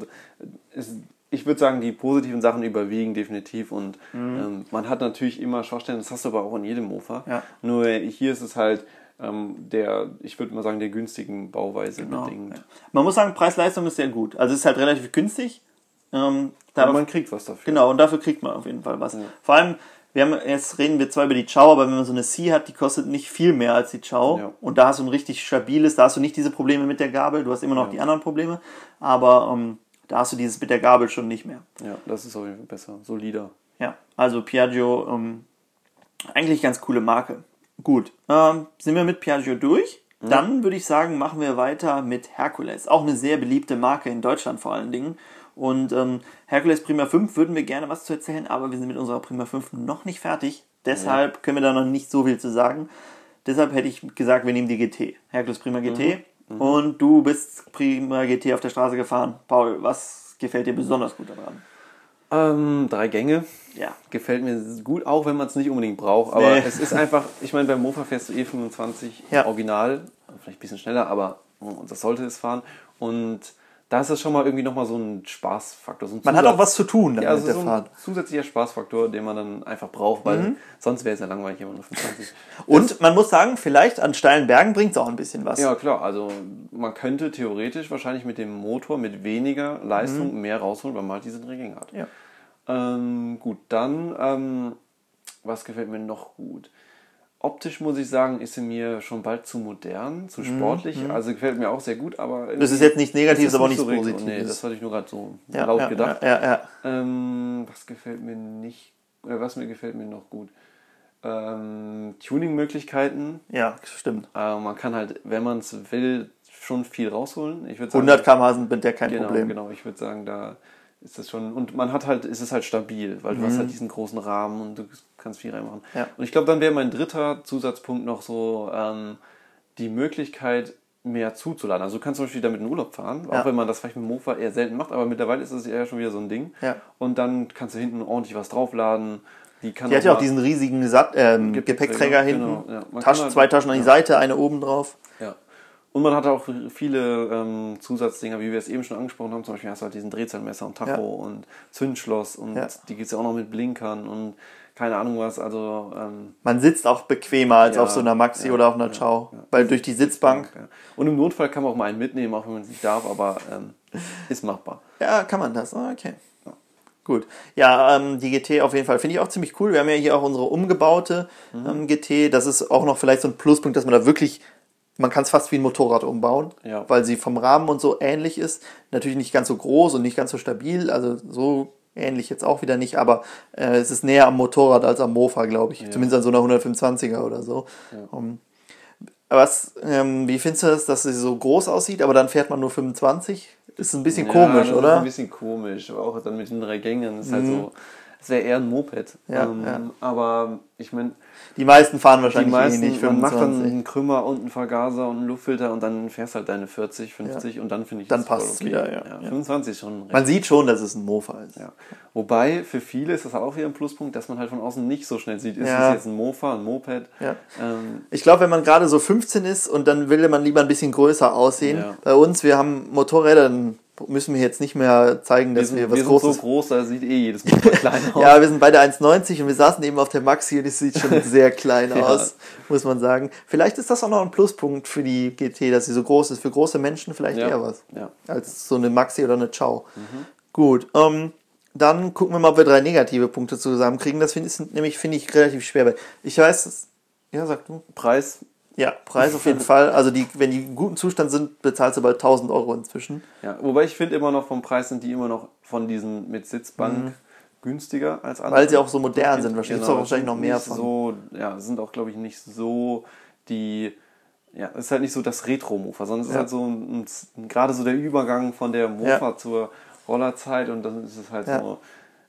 es, ich würde sagen, die positiven Sachen überwiegen definitiv und ähm, man hat natürlich immer Schwachstellen, das hast du aber auch in jedem Mofa. Ja. Nur hier ist es halt ähm, der, ich würde mal sagen, der günstigen Bauweise Genau, bedingt. ja. Man muss sagen, Preis-Leistung ist sehr gut. Also es ist halt relativ günstig. Ähm, Aber darauf, man kriegt was dafür. genau, und dafür kriegt man auf jeden Fall was. Vor allem, wir haben, jetzt reden wir zwar über die Chow, aber wenn man so eine C hat, die kostet nicht viel mehr als die Chow. Ja. Und da hast du ein richtig stabiles, da hast du nicht diese Probleme mit der Gabel, du hast immer noch die anderen Probleme, aber ähm, da hast du dieses mit der Gabel schon nicht mehr. Ja, das ist auf jeden Fall besser, solider. Ja, also Piaggio, ähm, eigentlich ganz coole Marke. Gut, ähm, sind wir mit Piaggio durch? Dann würde ich sagen, machen wir weiter mit Hercules. Auch eine sehr beliebte Marke in Deutschland vor allen Dingen. Und ähm, Hercules Prima 5 würden wir gerne was zu erzählen, aber wir sind mit unserer Prima 5 noch nicht fertig. Deshalb können wir da noch nicht so viel zu sagen. Deshalb hätte ich gesagt, wir nehmen die GT. Hercules Prima GT. Und du bist Prima GT auf der Straße gefahren. Paul, was gefällt dir besonders gut daran? Ähm, drei Gänge. Ja. Gefällt mir gut, auch wenn man es nicht unbedingt braucht. Aber Nee. es ist einfach, ich meine, beim Mofa fährst du E25 Ja. original, vielleicht ein bisschen schneller, aber das sollte es fahren. Und da ist das schon mal irgendwie nochmal so ein Spaßfaktor. So ein Man hat auch was zu tun damit ja, also der so ein Fahrt. zusätzlicher Spaßfaktor, den man dann einfach braucht, weil sonst wäre es ja langweilig, wenn man nur 25. Und man muss sagen, vielleicht an steilen Bergen bringt es auch ein bisschen was. Ja, klar, also man könnte theoretisch wahrscheinlich mit dem Motor mit weniger Leistung mehr rausholen, weil man halt diese Drehgänge hat. Ja. Ähm, gut, dann, ähm, was gefällt mir noch gut? Optisch muss ich sagen, ist sie mir schon bald zu modern, zu sportlich. Also gefällt mir auch sehr gut, aber. Mhm, Das ist jetzt nichts Negatives, ist aber auch nichts so retro. Positives. Nee, das hatte ich nur gerade so ja, laut ja, gedacht. Ja. Ähm, was gefällt mir nicht, oder was mir gefällt mir noch gut? Ähm, Tuning-Möglichkeiten. ja stimmt. Äh, man kann halt, wenn man es will, schon viel rausholen. Ich sagen, 100 km/h sind mit der kein Genau, Problem. genau. Ich würde sagen, da ist das schon. Und man hat halt, ist es halt stabil, weil du hast halt diesen großen Rahmen und du kannst viel reinmachen. Mhm. Ja. Und ich glaube, dann wäre mein dritter Zusatzpunkt noch so ähm, die Möglichkeit, mehr zuzuladen. Also du kannst zum Beispiel damit in Urlaub fahren, Ja. auch wenn man das vielleicht mit dem Mofa eher selten macht, aber mittlerweile ist es eher schon wieder so ein Ding. Ja. Und dann kannst du hinten ordentlich was draufladen. Die, kann Die hat ja auch diesen riesigen Sat ähm, Gepäckträger, Gepäckträger hinten. genau, ja. Taschen, halt- zwei Taschen an die ja. Seite, eine oben drauf. Und man hat auch viele ähm, Zusatzdinger, wie wir es eben schon angesprochen haben. Zum Beispiel hast du halt diesen Drehzahlmesser und Tacho Ja. und Zündschloss und Ja. die gibt es ja auch noch mit Blinkern und keine Ahnung was. Also ähm, Man sitzt auch bequemer als Ja, auf so einer Maxi oder auf einer ja. Weil durch die Sitzbank. Und im Notfall kann man auch mal einen mitnehmen, auch wenn man es nicht darf, aber ähm, ist machbar. ja, kann man das. Ah, Okay. Gut. Ja, ähm, die GT auf jeden Fall finde ich auch ziemlich cool. Wir haben ja hier auch unsere umgebaute Mhm. ähm, GT. Das ist auch noch vielleicht so ein Pluspunkt, dass man da wirklich, man kann es fast wie ein Motorrad umbauen, Ja. weil sie vom Rahmen und so ähnlich ist. Natürlich nicht ganz so groß und nicht ganz so stabil, also so ähnlich jetzt auch wieder nicht, aber äh, es ist näher am Motorrad als am Mofa, glaube ich. Zumindest an so einer 125er oder so. Um, was, ähm, wie findest du das, dass sie so groß aussieht, aber dann fährt man nur 25? Ist ein bisschen Ja, komisch, das oder? Ist ein bisschen komisch, aber auch dann mit den drei Gängen. Ist halt so, es wäre eher ein Moped. Ja, ähm, ja. Aber ich meine, Die meisten fahren die wahrscheinlich meisten, eh nicht man macht dann 25. einen Krümmer und einen Vergaser und einen Luftfilter und dann fährst halt deine 40, 50 und dann finde ich Dann das voll passt's wieder, ja. Ja. 25 ist schon recht. Man sieht schon, dass es ein Mofa ist. Ja. Wobei für viele ist das auch wieder ein Pluspunkt, dass man halt von außen nicht so schnell sieht, ist Ja. es jetzt ein Mofa, ein Moped. Ja. Ähm, Ich glaube, wenn man gerade so 15 ist und dann will man lieber ein bisschen größer aussehen. Ja. Bei uns, wir haben Motorräder, müssen wir jetzt nicht mehr zeigen, wir dass sind, wir was wir sind Großes so groß, da sieht eh jedes Mofa klein aus. Ja, wir sind beide 1,90 und wir saßen eben auf der Maxi und es sieht schon sehr klein Ja. aus, muss man sagen. Vielleicht ist das auch noch ein Pluspunkt für die GT, dass sie so groß ist. Für große Menschen vielleicht Ja. eher was. Ja. Als so eine Maxi oder eine Ciao. Gut, ähm, dann gucken wir mal, ob wir drei negative Punkte zusammenkriegen. Das finde ich nämlich, finde ich, relativ schwer. Ich weiß, ja, sag du. Preis, Ja, Preis auf jeden Fall. Also die, wenn die in gutem Zustand sind, bezahlst du bald 1000 Euro inzwischen. ja. Wobei ich finde immer noch vom Preis sind die immer noch von diesen mit Sitzbank günstiger als andere. Mhm. Weil sie auch so modern sind. Wahrscheinlich auch wahrscheinlich noch mehr von. So, ja, sind auch, glaube ich, nicht so die. Ja, es ist halt nicht so das Retro-Mofa, sondern es ist Ja. halt so ein, ein, gerade so der Übergang von der Mofa Ja. zur Rollerzeit und dann ist es halt Ja. so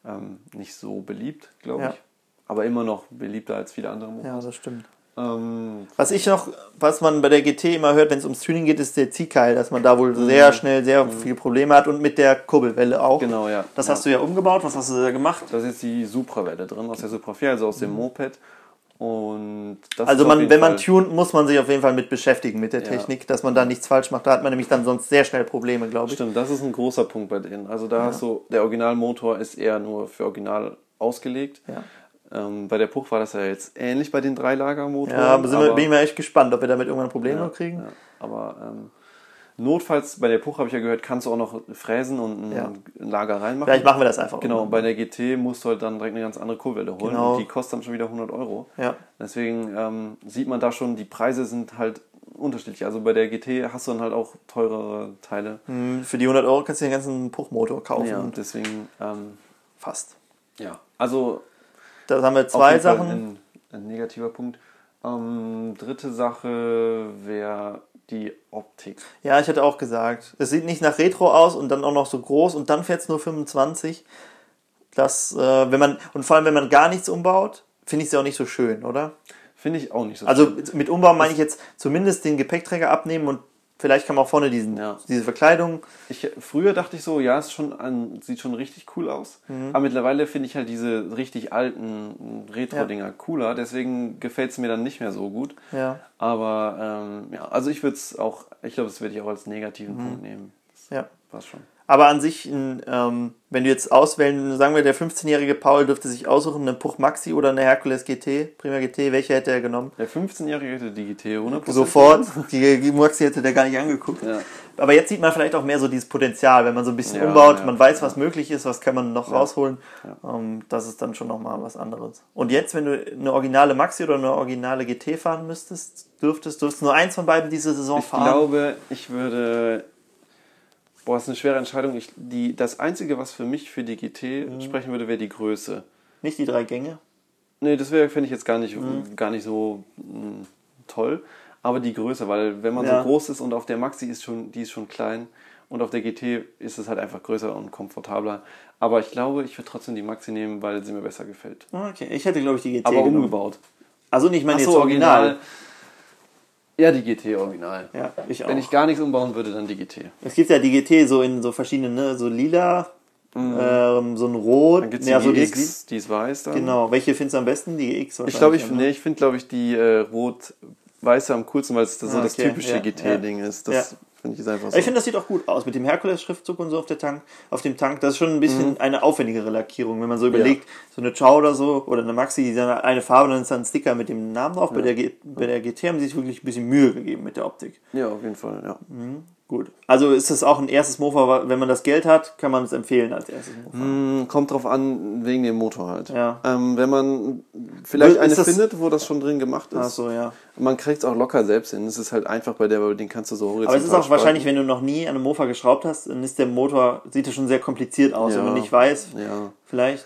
ähm, nicht so beliebt, glaube ich. Aber immer noch beliebter als viele andere Mofas. Ja, das stimmt. Ähm, Was ich noch, was man bei der GT immer hört, wenn es ums Tuning geht, ist der Ziehkeil, dass man da wohl sehr schnell sehr viele Probleme hat und mit der Kurbelwelle auch. Mhm. genau, ja. Das ja. hast du ja umgebaut. Was hast du da gemacht? Da ist jetzt die Supra-Welle drin, aus der Supra 4, also aus dem Moped. Und Also man, wenn man tunt, muss man sich auf jeden Fall mit beschäftigen mit der Ja. Technik, dass man da nichts falsch macht. Da hat man nämlich dann sonst sehr schnell Probleme, glaube ich. Stimmt, das ist ein großer Punkt bei denen. Also da hast du, der Originalmotor ist eher nur für Original ausgelegt. Ja. Ähm, bei der Puch war das ja jetzt ähnlich bei den Dreilagermotoren. Ja, aber sind wir, bin ich mal echt gespannt, ob wir damit irgendwann Probleme ja, noch kriegen. Ja, aber ähm, notfalls bei der Puch habe ich ja gehört, kannst du auch noch fräsen und ein Ja. Lager reinmachen. Vielleicht machen wir das einfach. Genau, bei der GT musst du halt dann direkt eine ganz andere Kurbelwelle holen Genau. und die kostet dann schon wieder 100 Euro. Ja. Deswegen ähm, sieht man da schon, die Preise sind halt unterschiedlich. Also bei der GT hast du dann halt auch teurere Teile. Hm, Für die 100 Euro kannst du den ganzen Puchmotor kaufen. Ja, und deswegen, ähm, Fast. ja. Also Da haben wir zwei Sachen. Ein, ein negativer Punkt. Ähm, dritte Sache wäre die Optik. Ja, ich hätte auch gesagt. Es sieht nicht nach Retro aus und dann auch noch so groß und dann fährt es nur 25. Das, äh, wenn man, und vor allem, wenn man gar nichts umbaut, finde ich es ja auch nicht so schön, oder? Finde ich auch nicht so Also schön. mit Umbau meine ich jetzt zumindest den Gepäckträger abnehmen und vielleicht kann man auch vorne diesen, Ja. diese Verkleidung. Ich, früher dachte ich so, ja, schon ein, sieht schon richtig cool aus. Mhm. Aber mittlerweile finde ich halt diese richtig alten Retro-Dinger cooler. Deswegen gefällt es mir dann nicht mehr so gut. Ja. Aber ähm, ja, also ich würde es auch, ich glaube, das würde ich auch als negativen Mhm. Punkt nehmen. Das Ja. passt schon. Aber an sich, ein, ähm, wenn du jetzt auswählen, sagen wir, der 15-jährige Paul dürfte sich aussuchen, eine Puch Maxi oder eine Hercules GT, Prima GT, welche hätte er genommen? Der 15-Jährige hätte die GT 100%. Sofort. Die, Maxi hätte der gar nicht angeguckt. Ja. Aber jetzt sieht man vielleicht auch mehr so dieses Potenzial, wenn man so ein bisschen Ja, umbaut, ja, man weiß, was möglich ist, was kann man noch rausholen. Ähm, das ist dann schon nochmal was anderes. Und jetzt, wenn du eine originale Maxi oder eine originale GT fahren müsstest, dürftest, dürftest nur eins von beiden diese Saison Ich fahren. glaube, ich würde. Boah, das ist eine schwere Entscheidung. Ich, die, das Einzige, was für mich für die GT Mhm. sprechen würde, wäre die Größe. Nicht die drei Gänge. Nee, das wäre, finde ich jetzt gar nicht, Mhm. gar nicht so mh, toll. Aber die Größe, weil wenn man Ja. so groß ist und auf der Maxi ist schon, die ist schon klein und auf der GT ist es halt einfach größer und komfortabler. Aber ich glaube, ich würde trotzdem die Maxi nehmen, weil sie mir besser gefällt. Okay, ich hätte, glaube ich, die GT Aber genommen. umgebaut. Also nicht, ich meine Ach jetzt so, original. Ja, die GT Original. Ja, ich auch. Wenn ich gar nichts umbauen würde, dann die GT. es gibt ja die GT so in so verschiedenen, ne, so lila, ähm, so ein Rot. Mhm. Dann gibt es ja, die so dieses- die ist weiß dann. Genau. Welche findest du am besten? Die GX Ich glaube, ich, wahrscheinlich, ne? ich finde, glaube ich, die äh, rot-weiße am coolsten, weil es so Ah, das okay, typische ja, GT-Ding ist. Das Ja. Finde ich ist einfach so. Ich finde, das sieht auch gut aus mit dem Herkules-Schriftzug und so auf der Tank, auf dem Tank. Das ist schon ein bisschen eine aufwendigere Lackierung, wenn man so überlegt, so eine Chow oder so oder eine Maxi, die dann eine Farbe, dann ist dann ein Sticker mit dem Namen drauf. Bei, der bei der GT haben sie sich wirklich ein bisschen Mühe gegeben mit der Optik. ja, auf jeden Fall, ja. Gut. Also ist das auch ein erstes Mofa, wenn man das Geld hat, kann man es empfehlen als erstes Mofa. Hm, kommt drauf an, wegen dem Motor halt. Ja. Ähm, wenn man vielleicht Ist eine das- findet, wo das schon drin gemacht ist, Ach so, ja. man kriegt es auch locker selbst hin. Es ist halt einfach bei der, bei den kannst du so horizontal Aber es ist auch spalten. wahrscheinlich, wenn du noch nie an einem Mofa geschraubt hast, dann ist der Motor, sieht er schon sehr kompliziert aus. Ja. Wenn man nicht weiß, Ja. vielleicht.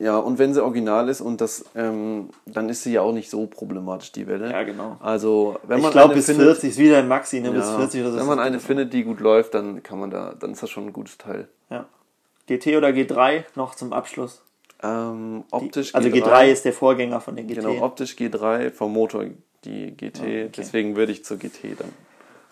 Ja, und wenn sie original ist und das, ähm, dann ist sie ja auch nicht so problematisch, die Welle. Ja, genau. Also, wenn man Ich glaube, eine bis findet, 40 ist wieder ein Maxi, ne? ja, bis 40 oder so. wenn man eine findet, die gut läuft, dann kann man da, dann ist das schon ein gutes Teil. Ja. GT oder G3 noch zum Abschluss. Ähm, optisch Also G3 ist der Vorgänger von der GT. genau optisch G3 vom Motor die GT. Deswegen würde ich zur GT dann.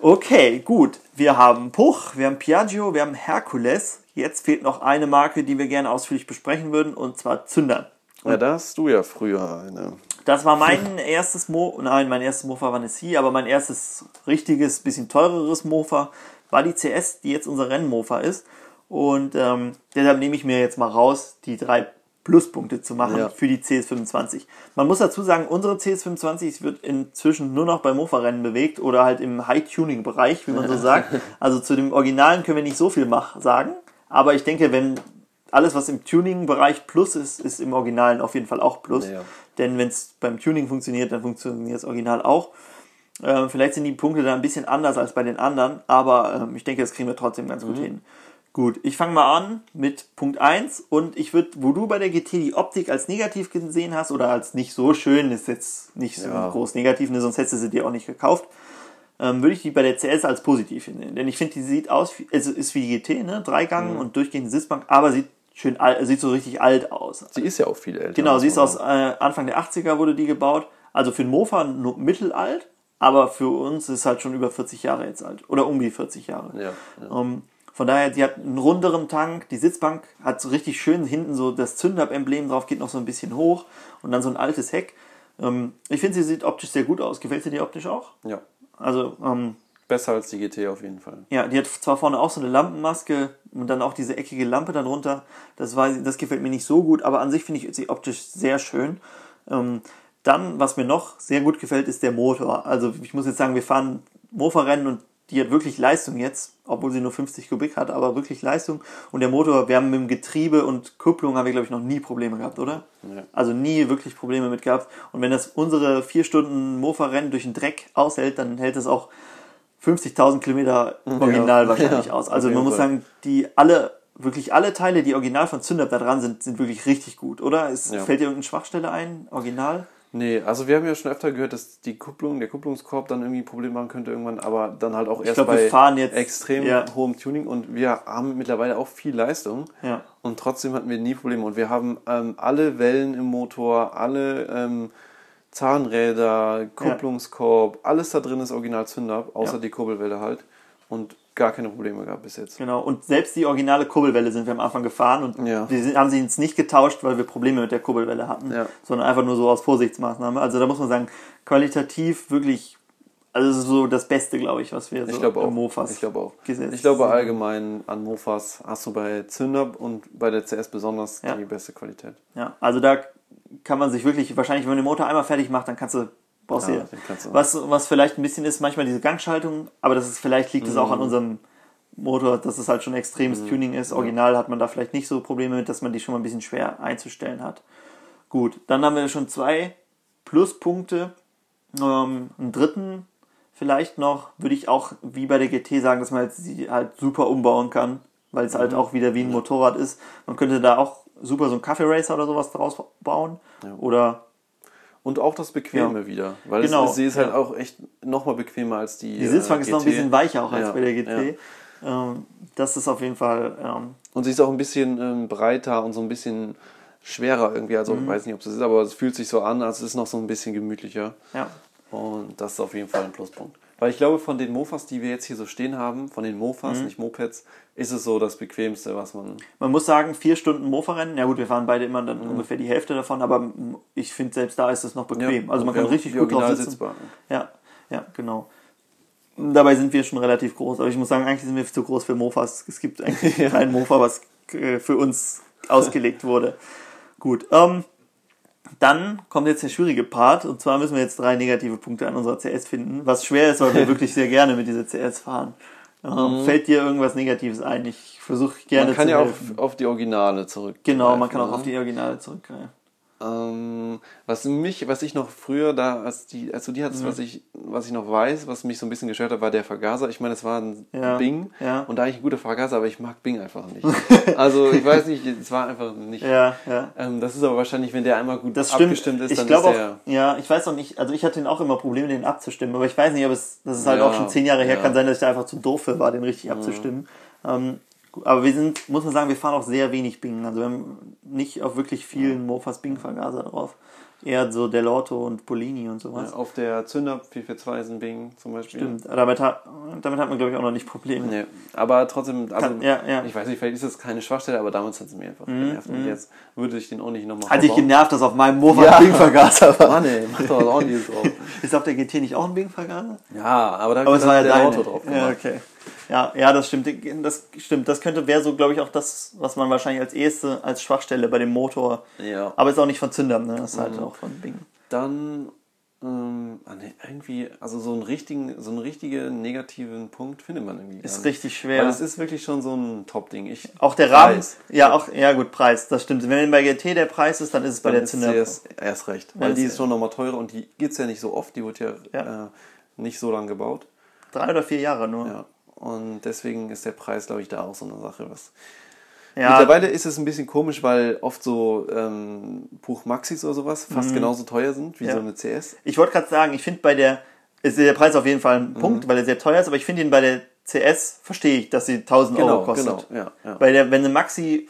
Okay, gut. Wir haben Puch, wir haben Piaggio, wir haben Hercules. Jetzt fehlt noch eine Marke, die wir gerne ausführlich besprechen würden, und zwar Zündern. Ja, da hast du ja früher eine. Das war mein erstes Mo, nein, mein erstes Mofa war eine C, aber mein erstes richtiges, bisschen teureres Mofa war die CS, die jetzt unser Rennmofa ist. Und ähm, deshalb nehme ich mir jetzt mal raus, die drei Pluspunkte zu machen Ja. für die CS25. Man muss dazu sagen, unsere CS25 wird inzwischen nur noch bei Mofa-Rennen bewegt oder halt im High-Tuning-Bereich, wie man so sagt. Also zu dem Originalen können wir nicht so viel sagen. Aber ich denke, wenn alles, was im Tuning-Bereich Plus ist, ist im Originalen auf jeden Fall auch Plus. Ja. Denn wenn es beim Tuning funktioniert, dann funktioniert das Original auch. Ähm, vielleicht sind die Punkte da ein bisschen anders als bei den anderen, aber ähm, ich denke, das kriegen wir trotzdem ganz Mhm. gut hin. Gut, ich fange mal an mit Punkt 1 und ich würde, wo du bei der GT die Optik als negativ gesehen hast oder als nicht so schön, ist jetzt nicht so Ja. groß negativ, ne, sonst hättest du sie dir auch nicht gekauft, ähm, würde ich die bei der CS als positiv sehen. Denn ich finde, die sieht aus, wie- also ist wie die GT, ne? Dreigang Mhm. und durchgehende Sitzbank, aber sieht schön alt, sieht so richtig alt aus. Sie ist ja auch viel älter. Genau, sie ist aus äh, Anfang der 80er wurde die gebaut. Also für den Mofa nur mittelalt, aber für uns ist halt schon über 40 Jahre jetzt alt. Oder um die 40 Jahre. Ja, ja. Ähm, von daher, sie hat einen runderen Tank, die Sitzbank hat so richtig schön hinten so das Zündab-Emblem drauf, geht noch so ein bisschen hoch und dann so ein altes Heck. Ähm, ich finde, sie sieht optisch sehr gut aus. Gefällt sie dir optisch auch? ja. Also, ähm, Besser als die GT auf jeden Fall. ja, die hat zwar vorne auch so eine Lampenmaske und dann auch diese eckige Lampe darunter. Das, ich- das gefällt mir nicht so gut, aber an sich finde ich sie optisch sehr schön. Ähm, dann, was mir noch sehr gut gefällt, ist der Motor. Also ich muss jetzt sagen, wir fahren Mofa-Rennen und die hat wirklich Leistung jetzt, obwohl sie nur 50 Kubik hat, aber wirklich Leistung. Und der Motor, wir haben mit dem Getriebe und Kupplung haben wir, glaube ich, noch nie Probleme gehabt, oder? Ja. Also nie wirklich Probleme mit gehabt. Und wenn das unsere vier Stunden Mofa-Rennen durch den Dreck aushält, dann hält es auch 50.000 Kilometer original Ja. wahrscheinlich Ja, aus. Also man muss sagen, die alle, wirklich alle Teile, die original von Zündab da dran sind, sind wirklich richtig gut, oder? Es fällt dir irgendeine Schwachstelle ein, original? Nee, also wir haben ja schon öfter gehört, dass die Kupplung, der Kupplungskorb dann irgendwie ein Problem machen könnte irgendwann, aber dann halt auch erst glaub, bei jetzt- extrem ja. hohem Tuning und wir haben mittlerweile auch viel Leistung Ja. und trotzdem hatten wir nie Probleme und wir haben ähm, alle Wellen im Motor, alle ähm, Zahnräder, Kupplungskorb, alles da drin ist original Zündab, außer Ja. die Kurbelwelle halt und gar keine Probleme gehabt bis jetzt. Genau. Und selbst die originale Kurbelwelle sind wir am Anfang gefahren und Ja. wir sind, haben sie jetzt nicht getauscht, weil wir Probleme mit der Kurbelwelle hatten, Ja. sondern einfach nur so aus Vorsichtsmaßnahme. Also da muss man sagen, qualitativ wirklich, also so das Beste, glaube ich, was wir so Ich glaube auch. Mofas Ich glaube auch. gesetzt Ich glaube allgemein an Mofas hast du bei Zündab und bei der CS besonders Ja. die beste Qualität. Ja, also da kann man sich wirklich, wahrscheinlich, wenn man den Motor einmal fertig macht, dann kannst du, brauchst Ja, was, was vielleicht ein bisschen ist, manchmal diese Gangschaltung, aber das ist, vielleicht liegt es auch Mhm. an unserem Motor, dass es halt schon extremes Tuning ist. Original hat man da vielleicht nicht so Probleme mit, dass man die schon mal ein bisschen schwer einzustellen hat. Gut, dann haben wir schon zwei Pluspunkte. Ähm, einen dritten vielleicht noch, würde ich auch wie bei der GT sagen, dass man halt sie halt super umbauen kann, weil es Mhm. halt auch wieder wie ein Motorrad ist. Man könnte da auch super so ein Kaffee Racer oder sowas draus bauen. Oder Und auch das Bequeme Ja. wieder. Weil Genau, es, sie ist halt auch echt nochmal bequemer als die. die Sitzbank äh, ist noch ein bisschen weicher auch als bei der GT. Ähm, das ist auf jeden Fall, ähm, Und sie ist auch ein bisschen ähm, breiter und so ein bisschen schwerer irgendwie. Also Mhm. ich weiß nicht, ob es ist, aber es fühlt sich so an, als es ist noch so ein bisschen gemütlicher. ja. Und das ist auf jeden Fall ein Pluspunkt. Weil ich glaube, von den Mofas, die wir jetzt hier so stehen haben, von den Mofas, nicht Mopeds, ist es so das bequemste, was man. Man muss sagen, vier Stunden Mofa-Rennen, ja gut, wir fahren beide immer Mhm. dann ungefähr die Hälfte davon, aber ich finde, selbst da ist es noch bequem. also man Ja, kann richtig gut drauf sitzen. Sitzbanken. Ja, ja, genau. Dabei sind wir schon relativ groß, aber ich muss sagen, eigentlich sind wir zu groß für Mofas. Es gibt eigentlich kein Mofa, was äh, für uns ausgelegt wurde. Gut, ähm, dann kommt jetzt der schwierige Part, und zwar müssen wir jetzt drei negative Punkte an unserer CS finden, was schwer ist, weil wir wirklich sehr gerne mit dieser CS fahren. Ähm, Fällt dir irgendwas Negatives ein? Ich versuche gerne Mhm. Man kann zu ja auf, auf die Originale zurück. Genau, man kann auch ne? auf die Originale zurückgreifen. Ähm, was mich, was ich noch früher da, als die, als du die Mhm. hattest, was ich, was ich noch weiß, was mich so ein bisschen gestört hat, war der Vergaser. Ich meine, es war ein Ja, Bing ja. und eigentlich ein guter Vergaser, aber ich mag Bing einfach nicht. also ich weiß nicht, es war einfach nicht. Ja, ja. Ähm, das ist aber wahrscheinlich, wenn der einmal gut Das stimmt. abgestimmt ist, ich dann glaube ist auch, der. ja, ich weiß auch nicht, also ich hatte auch immer Probleme, den abzustimmen, aber ich weiß nicht, ob es, das ist halt Ja, auch schon zehn Jahre her, kann sein, dass ich da einfach zu doof für war, den richtig abzustimmen. Ähm, aber wir sind, muss man sagen, wir fahren auch sehr wenig Bing. Also wir haben nicht auf wirklich vielen Mofas Bing-Vergaser drauf. Eher so Delorto und Polini und sowas. Auf der Zünder 442 ist ein Bing zum Beispiel. Stimmt. Damit hat, damit hat man, glaube ich, auch noch nicht Probleme. Nee, aber trotzdem, also Kann- ja, ja. ich weiß nicht, vielleicht ist das keine Schwachstelle, aber damals hat es mir einfach genervt. Und jetzt würde ich den auch nicht nochmal Hat dich genervt, dass auf meinem Mofa Ja. ein Bing-Vergaser war. Mann ey, mach doch was ordentliches drauf. Ist auf der GT nicht auch ein Bing-Vergaser? Ja, aber da Aber es war ja. Auto drauf ja, okay. Ja, ja, das stimmt. Das stimmt. Das könnte wäre so, glaube ich, auch das, was man wahrscheinlich als erste als Schwachstelle bei dem Motor. Ja. Aber ist auch nicht von Zündern, ne? Das ist Mhm. halt auch von Bing. Dann ähm, ah, nee, irgendwie, also so einen richtigen, so einen richtigen negativen Punkt findet man irgendwie. Ist richtig schwer. Weil es ist wirklich schon so ein Top-Ding. Ich, Auch der Rahmen. Preis. Ja, auch, ja gut, Preis, das stimmt. Wenn bei GT der Preis ist, dann ist es bei dann der Zünder. erst, erst recht. Weil die ist- schon nochmal teurer und die gibt es ja nicht so oft. Die wird ja, Ja. Äh, nicht so lang gebaut. Drei oder vier Jahre nur. Ja. Und deswegen ist der Preis, glaube ich, da auch so eine Sache. Was Ja, Mittlerweile ist es ein bisschen komisch, weil oft so ähm, Buch Maxis oder sowas fast genauso teuer sind wie Mhm. Ja. so eine CS. ich wollte gerade sagen, ich finde bei der, ist der Preis auf jeden Fall Mhm. ein Punkt, weil er sehr teuer ist, aber ich finde ihn bei der CS, verstehe ich, dass sie 1000 Euro kostet. genau. Ja, ja. Bei der, wenn eine Maxi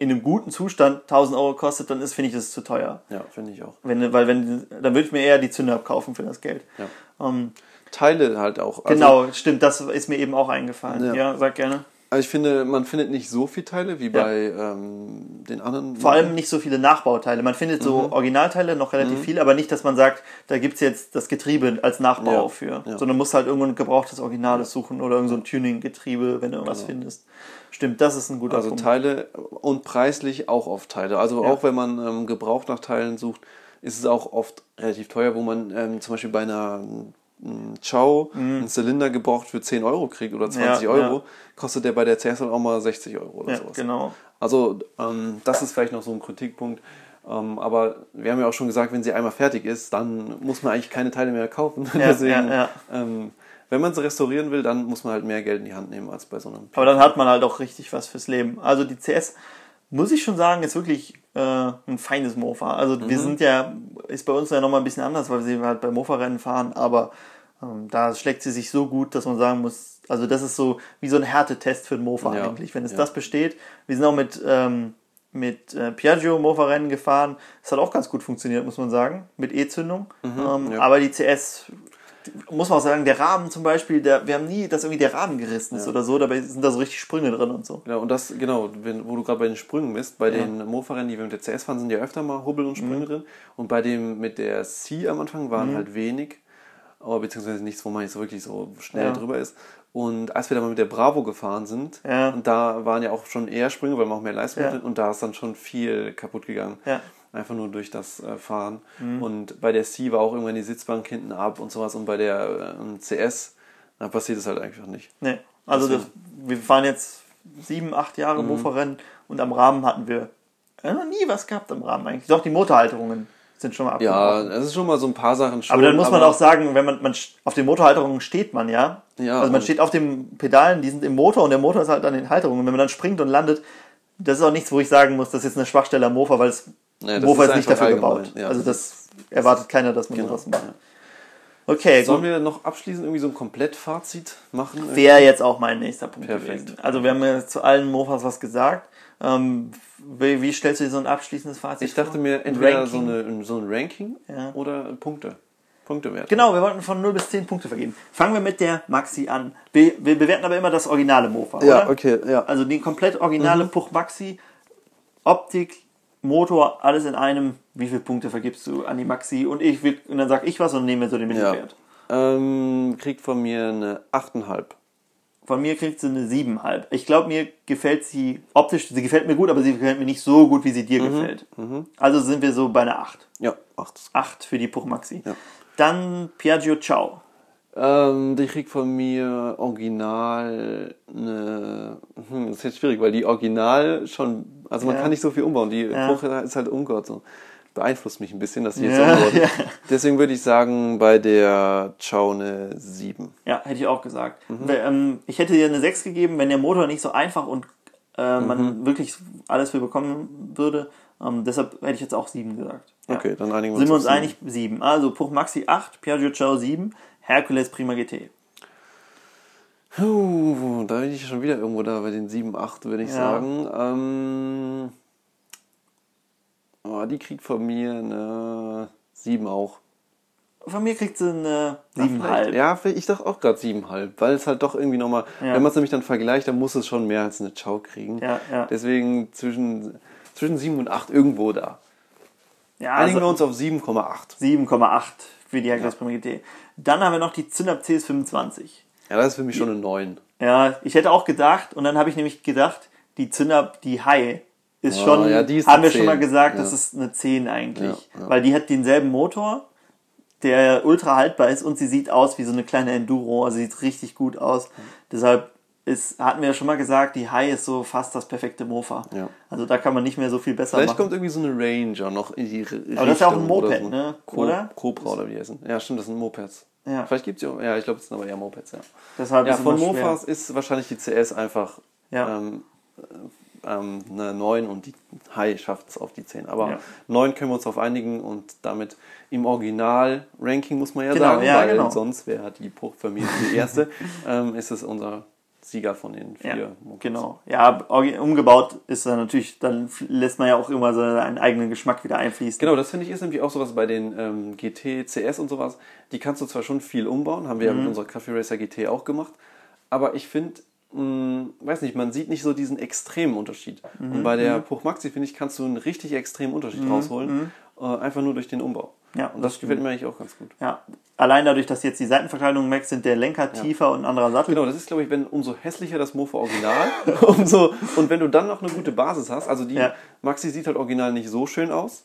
in einem guten Zustand 1000 Euro kostet, dann ist, finde ich, das zu teuer. ja finde ich auch. Wenn, weil wenn, dann würde ich mir eher die Zünder abkaufen für das Geld. Ja. Ähm, Teile halt auch. Also, genau, stimmt, das ist mir eben auch eingefallen. Ja, Ja. sag gerne. Also ich finde, man findet nicht so viel Teile wie Ja. bei ähm, den anderen. Vor allem nicht so viele Nachbauteile. Man findet so Mhm. Originalteile noch relativ viel, aber nicht, dass man sagt, da gibt's jetzt das Getriebe als Nachbau Ja, für. ja. Sondern musst halt irgendwo ein gebrauchtes Originales suchen oder irgend so ein Tuning-Getriebe, wenn du irgendwas findest. Stimmt, das ist ein guter Also Punkt. Teile und preislich auch oft Teile. Also auch wenn man ähm, gebraucht nach Teilen sucht, ist es auch oft relativ teuer, wo man ähm, zum Beispiel bei einer ähm, Chow einen Zylinder gebraucht für 10 Euro kriegt oder 20 Mhm. Ja, Euro, ja. kostet der bei der CS halt auch mal 60 Euro oder ja, sowas. genau. Also ähm, das ist vielleicht noch so ein Kritikpunkt. Ähm, aber wir haben ja auch schon gesagt, wenn sie einmal fertig ist, dann muss man eigentlich keine Teile mehr kaufen. Deswegen. Ähm, wenn man sie restaurieren will, dann muss man halt mehr Geld in die Hand nehmen als bei so einem. Aber dann hat man halt auch richtig was fürs Leben. Also die CS, muss ich schon sagen, ist wirklich äh, ein feines Mofa. Also Mhm. wir sind ja, ist bei uns ja nochmal ein bisschen anders, weil wir halt bei Mofa-Rennen fahren, aber ähm, da schlägt sie sich so gut, dass man sagen muss, also das ist so wie so ein Härtetest für ein Mofa Ja, eigentlich, wenn es ja. das besteht. Wir sind auch mit, ähm, mit äh, Piaggio Mofa-Rennen gefahren. Das hat auch ganz gut funktioniert, muss man sagen, mit E-Zündung. ähm, Mhm, ja. Aber die CS muss man auch sagen, der Rahmen zum Beispiel, der, wir haben nie, dass irgendwie der Rahmen gerissen ist oder so, dabei sind da so richtig Sprünge drin und so. Ja, und das, genau, wenn, wo du gerade bei den Sprüngen bist, bei den Mofa-Rennen, die wir mit der CS fahren, sind ja öfter mal Hubbel und Sprünge drin. Und bei dem mit der C am Anfang waren halt wenig, aber beziehungsweise nichts, wo man jetzt wirklich so schnell Ja. drüber ist. Und als wir dann mal mit der Bravo gefahren sind, Ja. und da waren ja auch schon eher Sprünge, weil man auch mehr Leistung Ja. hatte, und da ist dann schon viel kaputt gegangen. Ja. Einfach nur durch das äh, Fahren. Mhm. Und bei der C war auch irgendwann die Sitzbank hinten ab und sowas. Und bei der äh, CS, da passiert es halt einfach nicht. Nee. Also das, wir fahren jetzt sieben, acht Jahre Mhm. Mofa-Rennen und am Rahmen hatten wir äh, noch nie was gehabt am Rahmen eigentlich. Doch die Motorhalterungen sind schon mal Ja, abgebrochen. es ist schon mal so ein paar Sachen schon. aber dann muss man auch sagen, wenn man, man auf den Motorhalterungen steht man ja. Ja, also man und- steht auf den Pedalen, die sind im Motor und der Motor ist halt an den Halterungen. Wenn man dann springt und landet, das ist auch nichts, wo ich sagen muss, das ist jetzt eine Schwachstelle am Mofa, weil das Ja, das Mofa ist ist nicht dafür gebaut. Ja, also das erwartet keiner, dass man Genau, sowas macht. ja. Okay, Sollen gut. wir noch abschließend irgendwie so ein Komplettfazit machen? Wäre jetzt auch mein nächster Punkt Perfekt. gewesen. Also wir haben ja zu allen Mofas was gesagt. Ähm, wie, wie stellst du dir so ein abschließendes Fazit Ich dachte vor? mir Ein entweder Ranking? so, eine, so ein Ranking Ja. oder Punkte. Punkte wert. Genau, wir wollten von 0 bis 10 Punkte vergeben. Fangen wir mit der Maxi an. Be wir bewerten aber immer das originale Mofa, Ja, oder? okay, ja. Also die komplett originale Puch Maxi, Optik, Motor, alles in einem. Wie viele Punkte vergibst du an die Maxi? Und ich will, und dann sag ich was und nehme so den Ja. Mittelwert. Ähm, kriegt von mir eine 8,5. Von mir kriegt sie eine 7,5. Ich glaube, mir gefällt sie optisch, sie gefällt mir gut, aber sie gefällt mir nicht so gut, wie sie Mhm. dir gefällt. Also sind wir so bei einer 8. Ja, 8. 8 für die Puch Maxi. Ja. Dann Piaggio Ciao. Ähm, die kriegt von mir original eine. Hm, das ist jetzt schwierig, weil die original schon. Also man Ja. kann nicht so viel umbauen. Die Ja. Epoche ist halt umgebaut. So. Beeinflusst mich ein bisschen, dass die jetzt Ja, umbaut. ja. Deswegen würde ich sagen, bei der Ciao eine 7. Ja, hätte ich auch gesagt. Mhm. Weil, Ähm, ich hätte dir eine 6 gegeben, wenn der Motor nicht so einfach und äh, Mhm. man wirklich alles für bekommen würde. Ähm, deshalb hätte ich jetzt auch 7 gesagt. Ja. Okay, dann einigen wir Sind wir uns uns einig? 7. Also Puch Maxi 8, Piaggio Ciao 7, Hercules Prima GT. Puh, da bin ich schon wieder irgendwo da bei den 7, 8, würde ich Ja. sagen. Ähm, oh, die kriegt von mir eine 7 auch. Von mir kriegt sie eine 7,5. Ja, ich dachte auch gerade 7,5, weil es halt doch irgendwie nochmal, Ja. wenn man es nämlich dann vergleicht, dann muss es schon mehr als eine Ciao kriegen. Ja, ja. Deswegen zwischen, zwischen 7 und 8 irgendwo da. Ja, Einigen wir also uns auf 7,8. 7,8 für die Hercules Prima GT. Dann haben wir noch die Zynap CS25. Ja, das ist für mich schon eine 9. Ja, ich hätte auch gedacht, und dann habe ich nämlich gedacht, die Zynap, die High, ist Ah, schon, ja, ist haben wir schon mal 10, gesagt, ja. das ist eine 10 eigentlich. Ja. Weil die hat denselben Motor, der ultra haltbar ist und sie sieht aus wie so eine kleine Enduro, also sieht richtig gut aus. Deshalb ist, hatten wir ja schon mal gesagt, die High ist so fast das perfekte Mofa. Ja. Also da kann man nicht mehr so viel besser Vielleicht machen. kommt irgendwie so eine Ranger noch in die Richtung. Aber das ist ja auch ein oder Moped, so. ne? Co Oder? Cobra oder wie die heißen. Ja, stimmt, das sind Mopeds. Ja. Vielleicht gibt es ja, ja, ich glaube, es sind aber eher Mopeds, ja. Deshalb Ja, von immer schwer. Mofas ist wahrscheinlich die CS einfach Ja. ähm, äh, ähm, eine 9 und die High schafft es auf die 10. Aber Ja. 9 können wir uns auf einigen und damit im Original-Ranking muss man ja Genau, sagen, ja, weil genau. sonst wäre die Bruchfamilie die erste, ähm, ist es unser Sieger von den vier Ja, genau. Ja, umgebaut ist dann natürlich, dann lässt man ja auch immer so einen eigenen Geschmack wieder einfließen. Genau, das finde ich ist nämlich auch sowas bei den ähm, GT, CS und sowas. Die kannst du zwar schon viel umbauen, haben wir ja Mhm. mit unserer Coffee Racer GT auch gemacht, aber ich finde, weiß nicht, man sieht nicht so diesen extremen Unterschied. Mhm, Und bei der Puch Maxi, finde ich, kannst du einen richtig extremen Unterschied rausholen, äh, einfach nur durch den Umbau. Mhm, Ja, und das gefällt mir eigentlich auch ganz gut. Ja, allein dadurch, dass jetzt die Seitenverkleidungen weg sind, der Lenker tiefer und ein anderer Sattel. Genau, das ist, glaube ich, wenn umso hässlicher das Mofa Original, umso und wenn du dann noch eine gute Basis hast, also die Ja. Mhm. Maxi sieht halt original nicht so schön aus,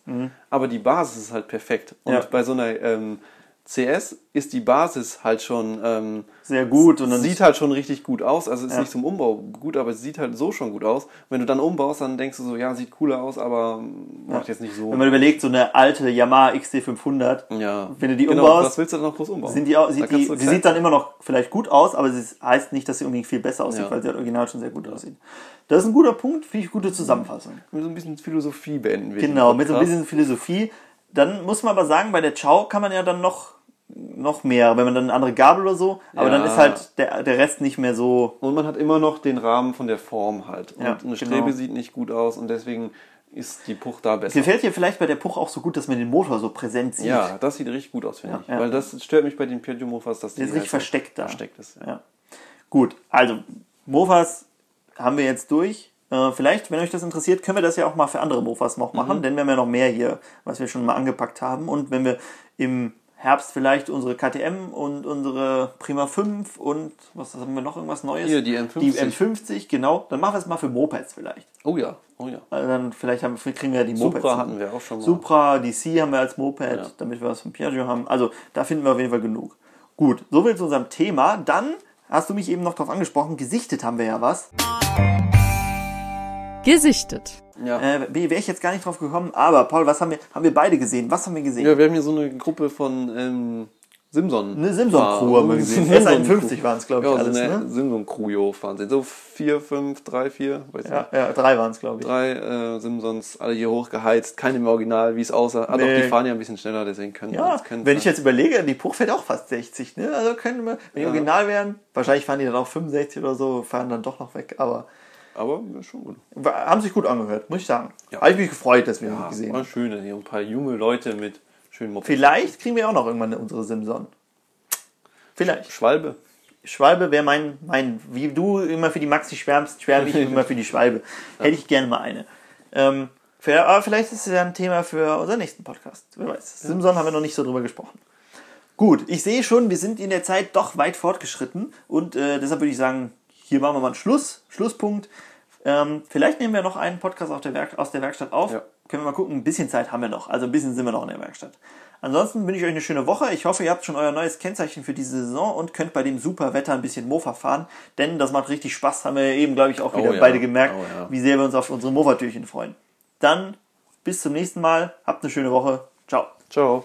aber die Basis ist halt perfekt. Und Ja. bei so einer ähm, CS ist die Basis halt schon ähm, Sehr gut und dann sieht halt schon richtig gut aus. Also ist Ja. nicht zum Umbau gut, aber es sieht halt so schon gut aus. Wenn du dann umbaust, dann denkst du so, ja, sieht cooler aus, aber macht jetzt nicht so. wenn man überlegt, so eine alte Yamaha XT500, ja. wenn du die genau, umbaust, was willst du dann noch groß umbauen? sind die auch, sieht die, sie sieht dann immer noch vielleicht gut aus, aber es heißt nicht, dass sie unbedingt viel besser aussieht, Ja. weil sie halt original schon sehr gut aussieht. Das ist ein guter Punkt, finde ich gute Zusammenfassung. mit so ein bisschen Philosophie beenden wir Genau, mit so ein bisschen Philosophie. Dann muss man aber sagen, bei der Ciao kann man ja dann noch, noch mehr, wenn man dann eine andere Gabel oder so, aber Ja. dann ist halt der, der Rest nicht mehr so. Und man hat immer noch den Rahmen von der Form halt. Und Ja, eine genau. Strebe sieht nicht gut aus und deswegen ist die Puch da besser. Gefällt dir vielleicht bei der Puch auch so gut, dass man den Motor so präsent sieht? Ja, das sieht richtig gut aus, finde ich. ja. Weil das stört mich bei den Piaggio Mofas, dass die Der ist richtig halt versteckt da. versteckt ist. Ja. Ja. Gut, also Mofas haben wir jetzt durch. Äh, vielleicht, wenn euch das interessiert, können wir das ja auch mal für andere Mofas noch machen, denn wir haben ja noch mehr hier, was wir schon mal angepackt haben. Und wenn wir im Herbst vielleicht unsere KTM und unsere Prima 5 und was haben wir noch irgendwas Neues? Hier, die M50. Die M50, genau. Dann machen wir es mal für Mopeds vielleicht. Oh ja, oh ja. Also dann vielleicht haben, kriegen wir ja die Mopeds. Supra hatten wir auch schon mal. Supra, die C haben wir als Moped, Ja. damit wir was von Piaggio haben. Also da finden wir auf jeden Fall genug. Gut, soviel zu unserem Thema. Dann hast du mich eben noch darauf angesprochen, gesichtet haben wir ja was. Gesichtet. Ja. Äh, Wäre ich jetzt gar nicht drauf gekommen, aber Paul, was haben wir, haben wir beide gesehen? Was haben wir gesehen? ja, wir haben hier so eine Gruppe von ähm, Simson. Eine Simson-Crew haben wir gesehen. S51 waren es, glaube ich, ja, alles, so eine ne? Simson-Crew-Fernsehen. So vier, fünf, drei, vier, weiß Ja, nicht. ja, drei waren es, glaube ich. Drei äh, Simsons, alle hier hochgeheizt, keine im Original, wie es aussah. Ah, doch, Nee. die fahren ja ein bisschen schneller, deswegen können Ja, uns können wenn ich jetzt überlege, die Puch fährt auch fast 60, ne? Also können wir, wenn die original wären, wahrscheinlich fahren die dann auch 65 oder so, fahren dann doch noch weg, aber Aber ja, schon gut. haben sich gut angehört, muss ich sagen. Ja. Habe ich mich gefreut, dass wir Ja, gesehen haben. schön, hier ein paar junge Leute mit Schön Moped. Vielleicht kriegen wir auch noch irgendwann unsere Simson. Vielleicht. Schwalbe. Schwalbe wäre mein, mein, wie du immer für die Maxi schwärmst, schwärme ich immer für die Schwalbe. Hätte ich gerne mal eine. Ähm, für, aber vielleicht ist es ja ein Thema für unseren nächsten Podcast. Wer weiß. Simson haben wir noch nicht so drüber gesprochen. Gut, ich sehe schon, wir sind in der Zeit doch weit fortgeschritten und äh, deshalb würde ich sagen, hier machen wir mal einen Schluss, Schlusspunkt. Ähm, vielleicht nehmen wir noch einen Podcast auf der Werk aus der Werkstatt auf. Ja. Können wir mal gucken, ein bisschen Zeit haben wir noch. Also ein bisschen sind wir noch in der Werkstatt. Ansonsten wünsche ich euch eine schöne Woche. Ich hoffe, ihr habt schon euer neues Kennzeichen für diese Saison und könnt bei dem super Wetter ein bisschen Mofa fahren. Denn das macht richtig Spaß, haben wir eben, glaube ich, auch wieder ja. beide gemerkt, Oh ja. wie sehr wir uns auf unsere Mofa-Türchen freuen. Dann bis zum nächsten Mal. Habt eine schöne Woche. Ciao. Ciao.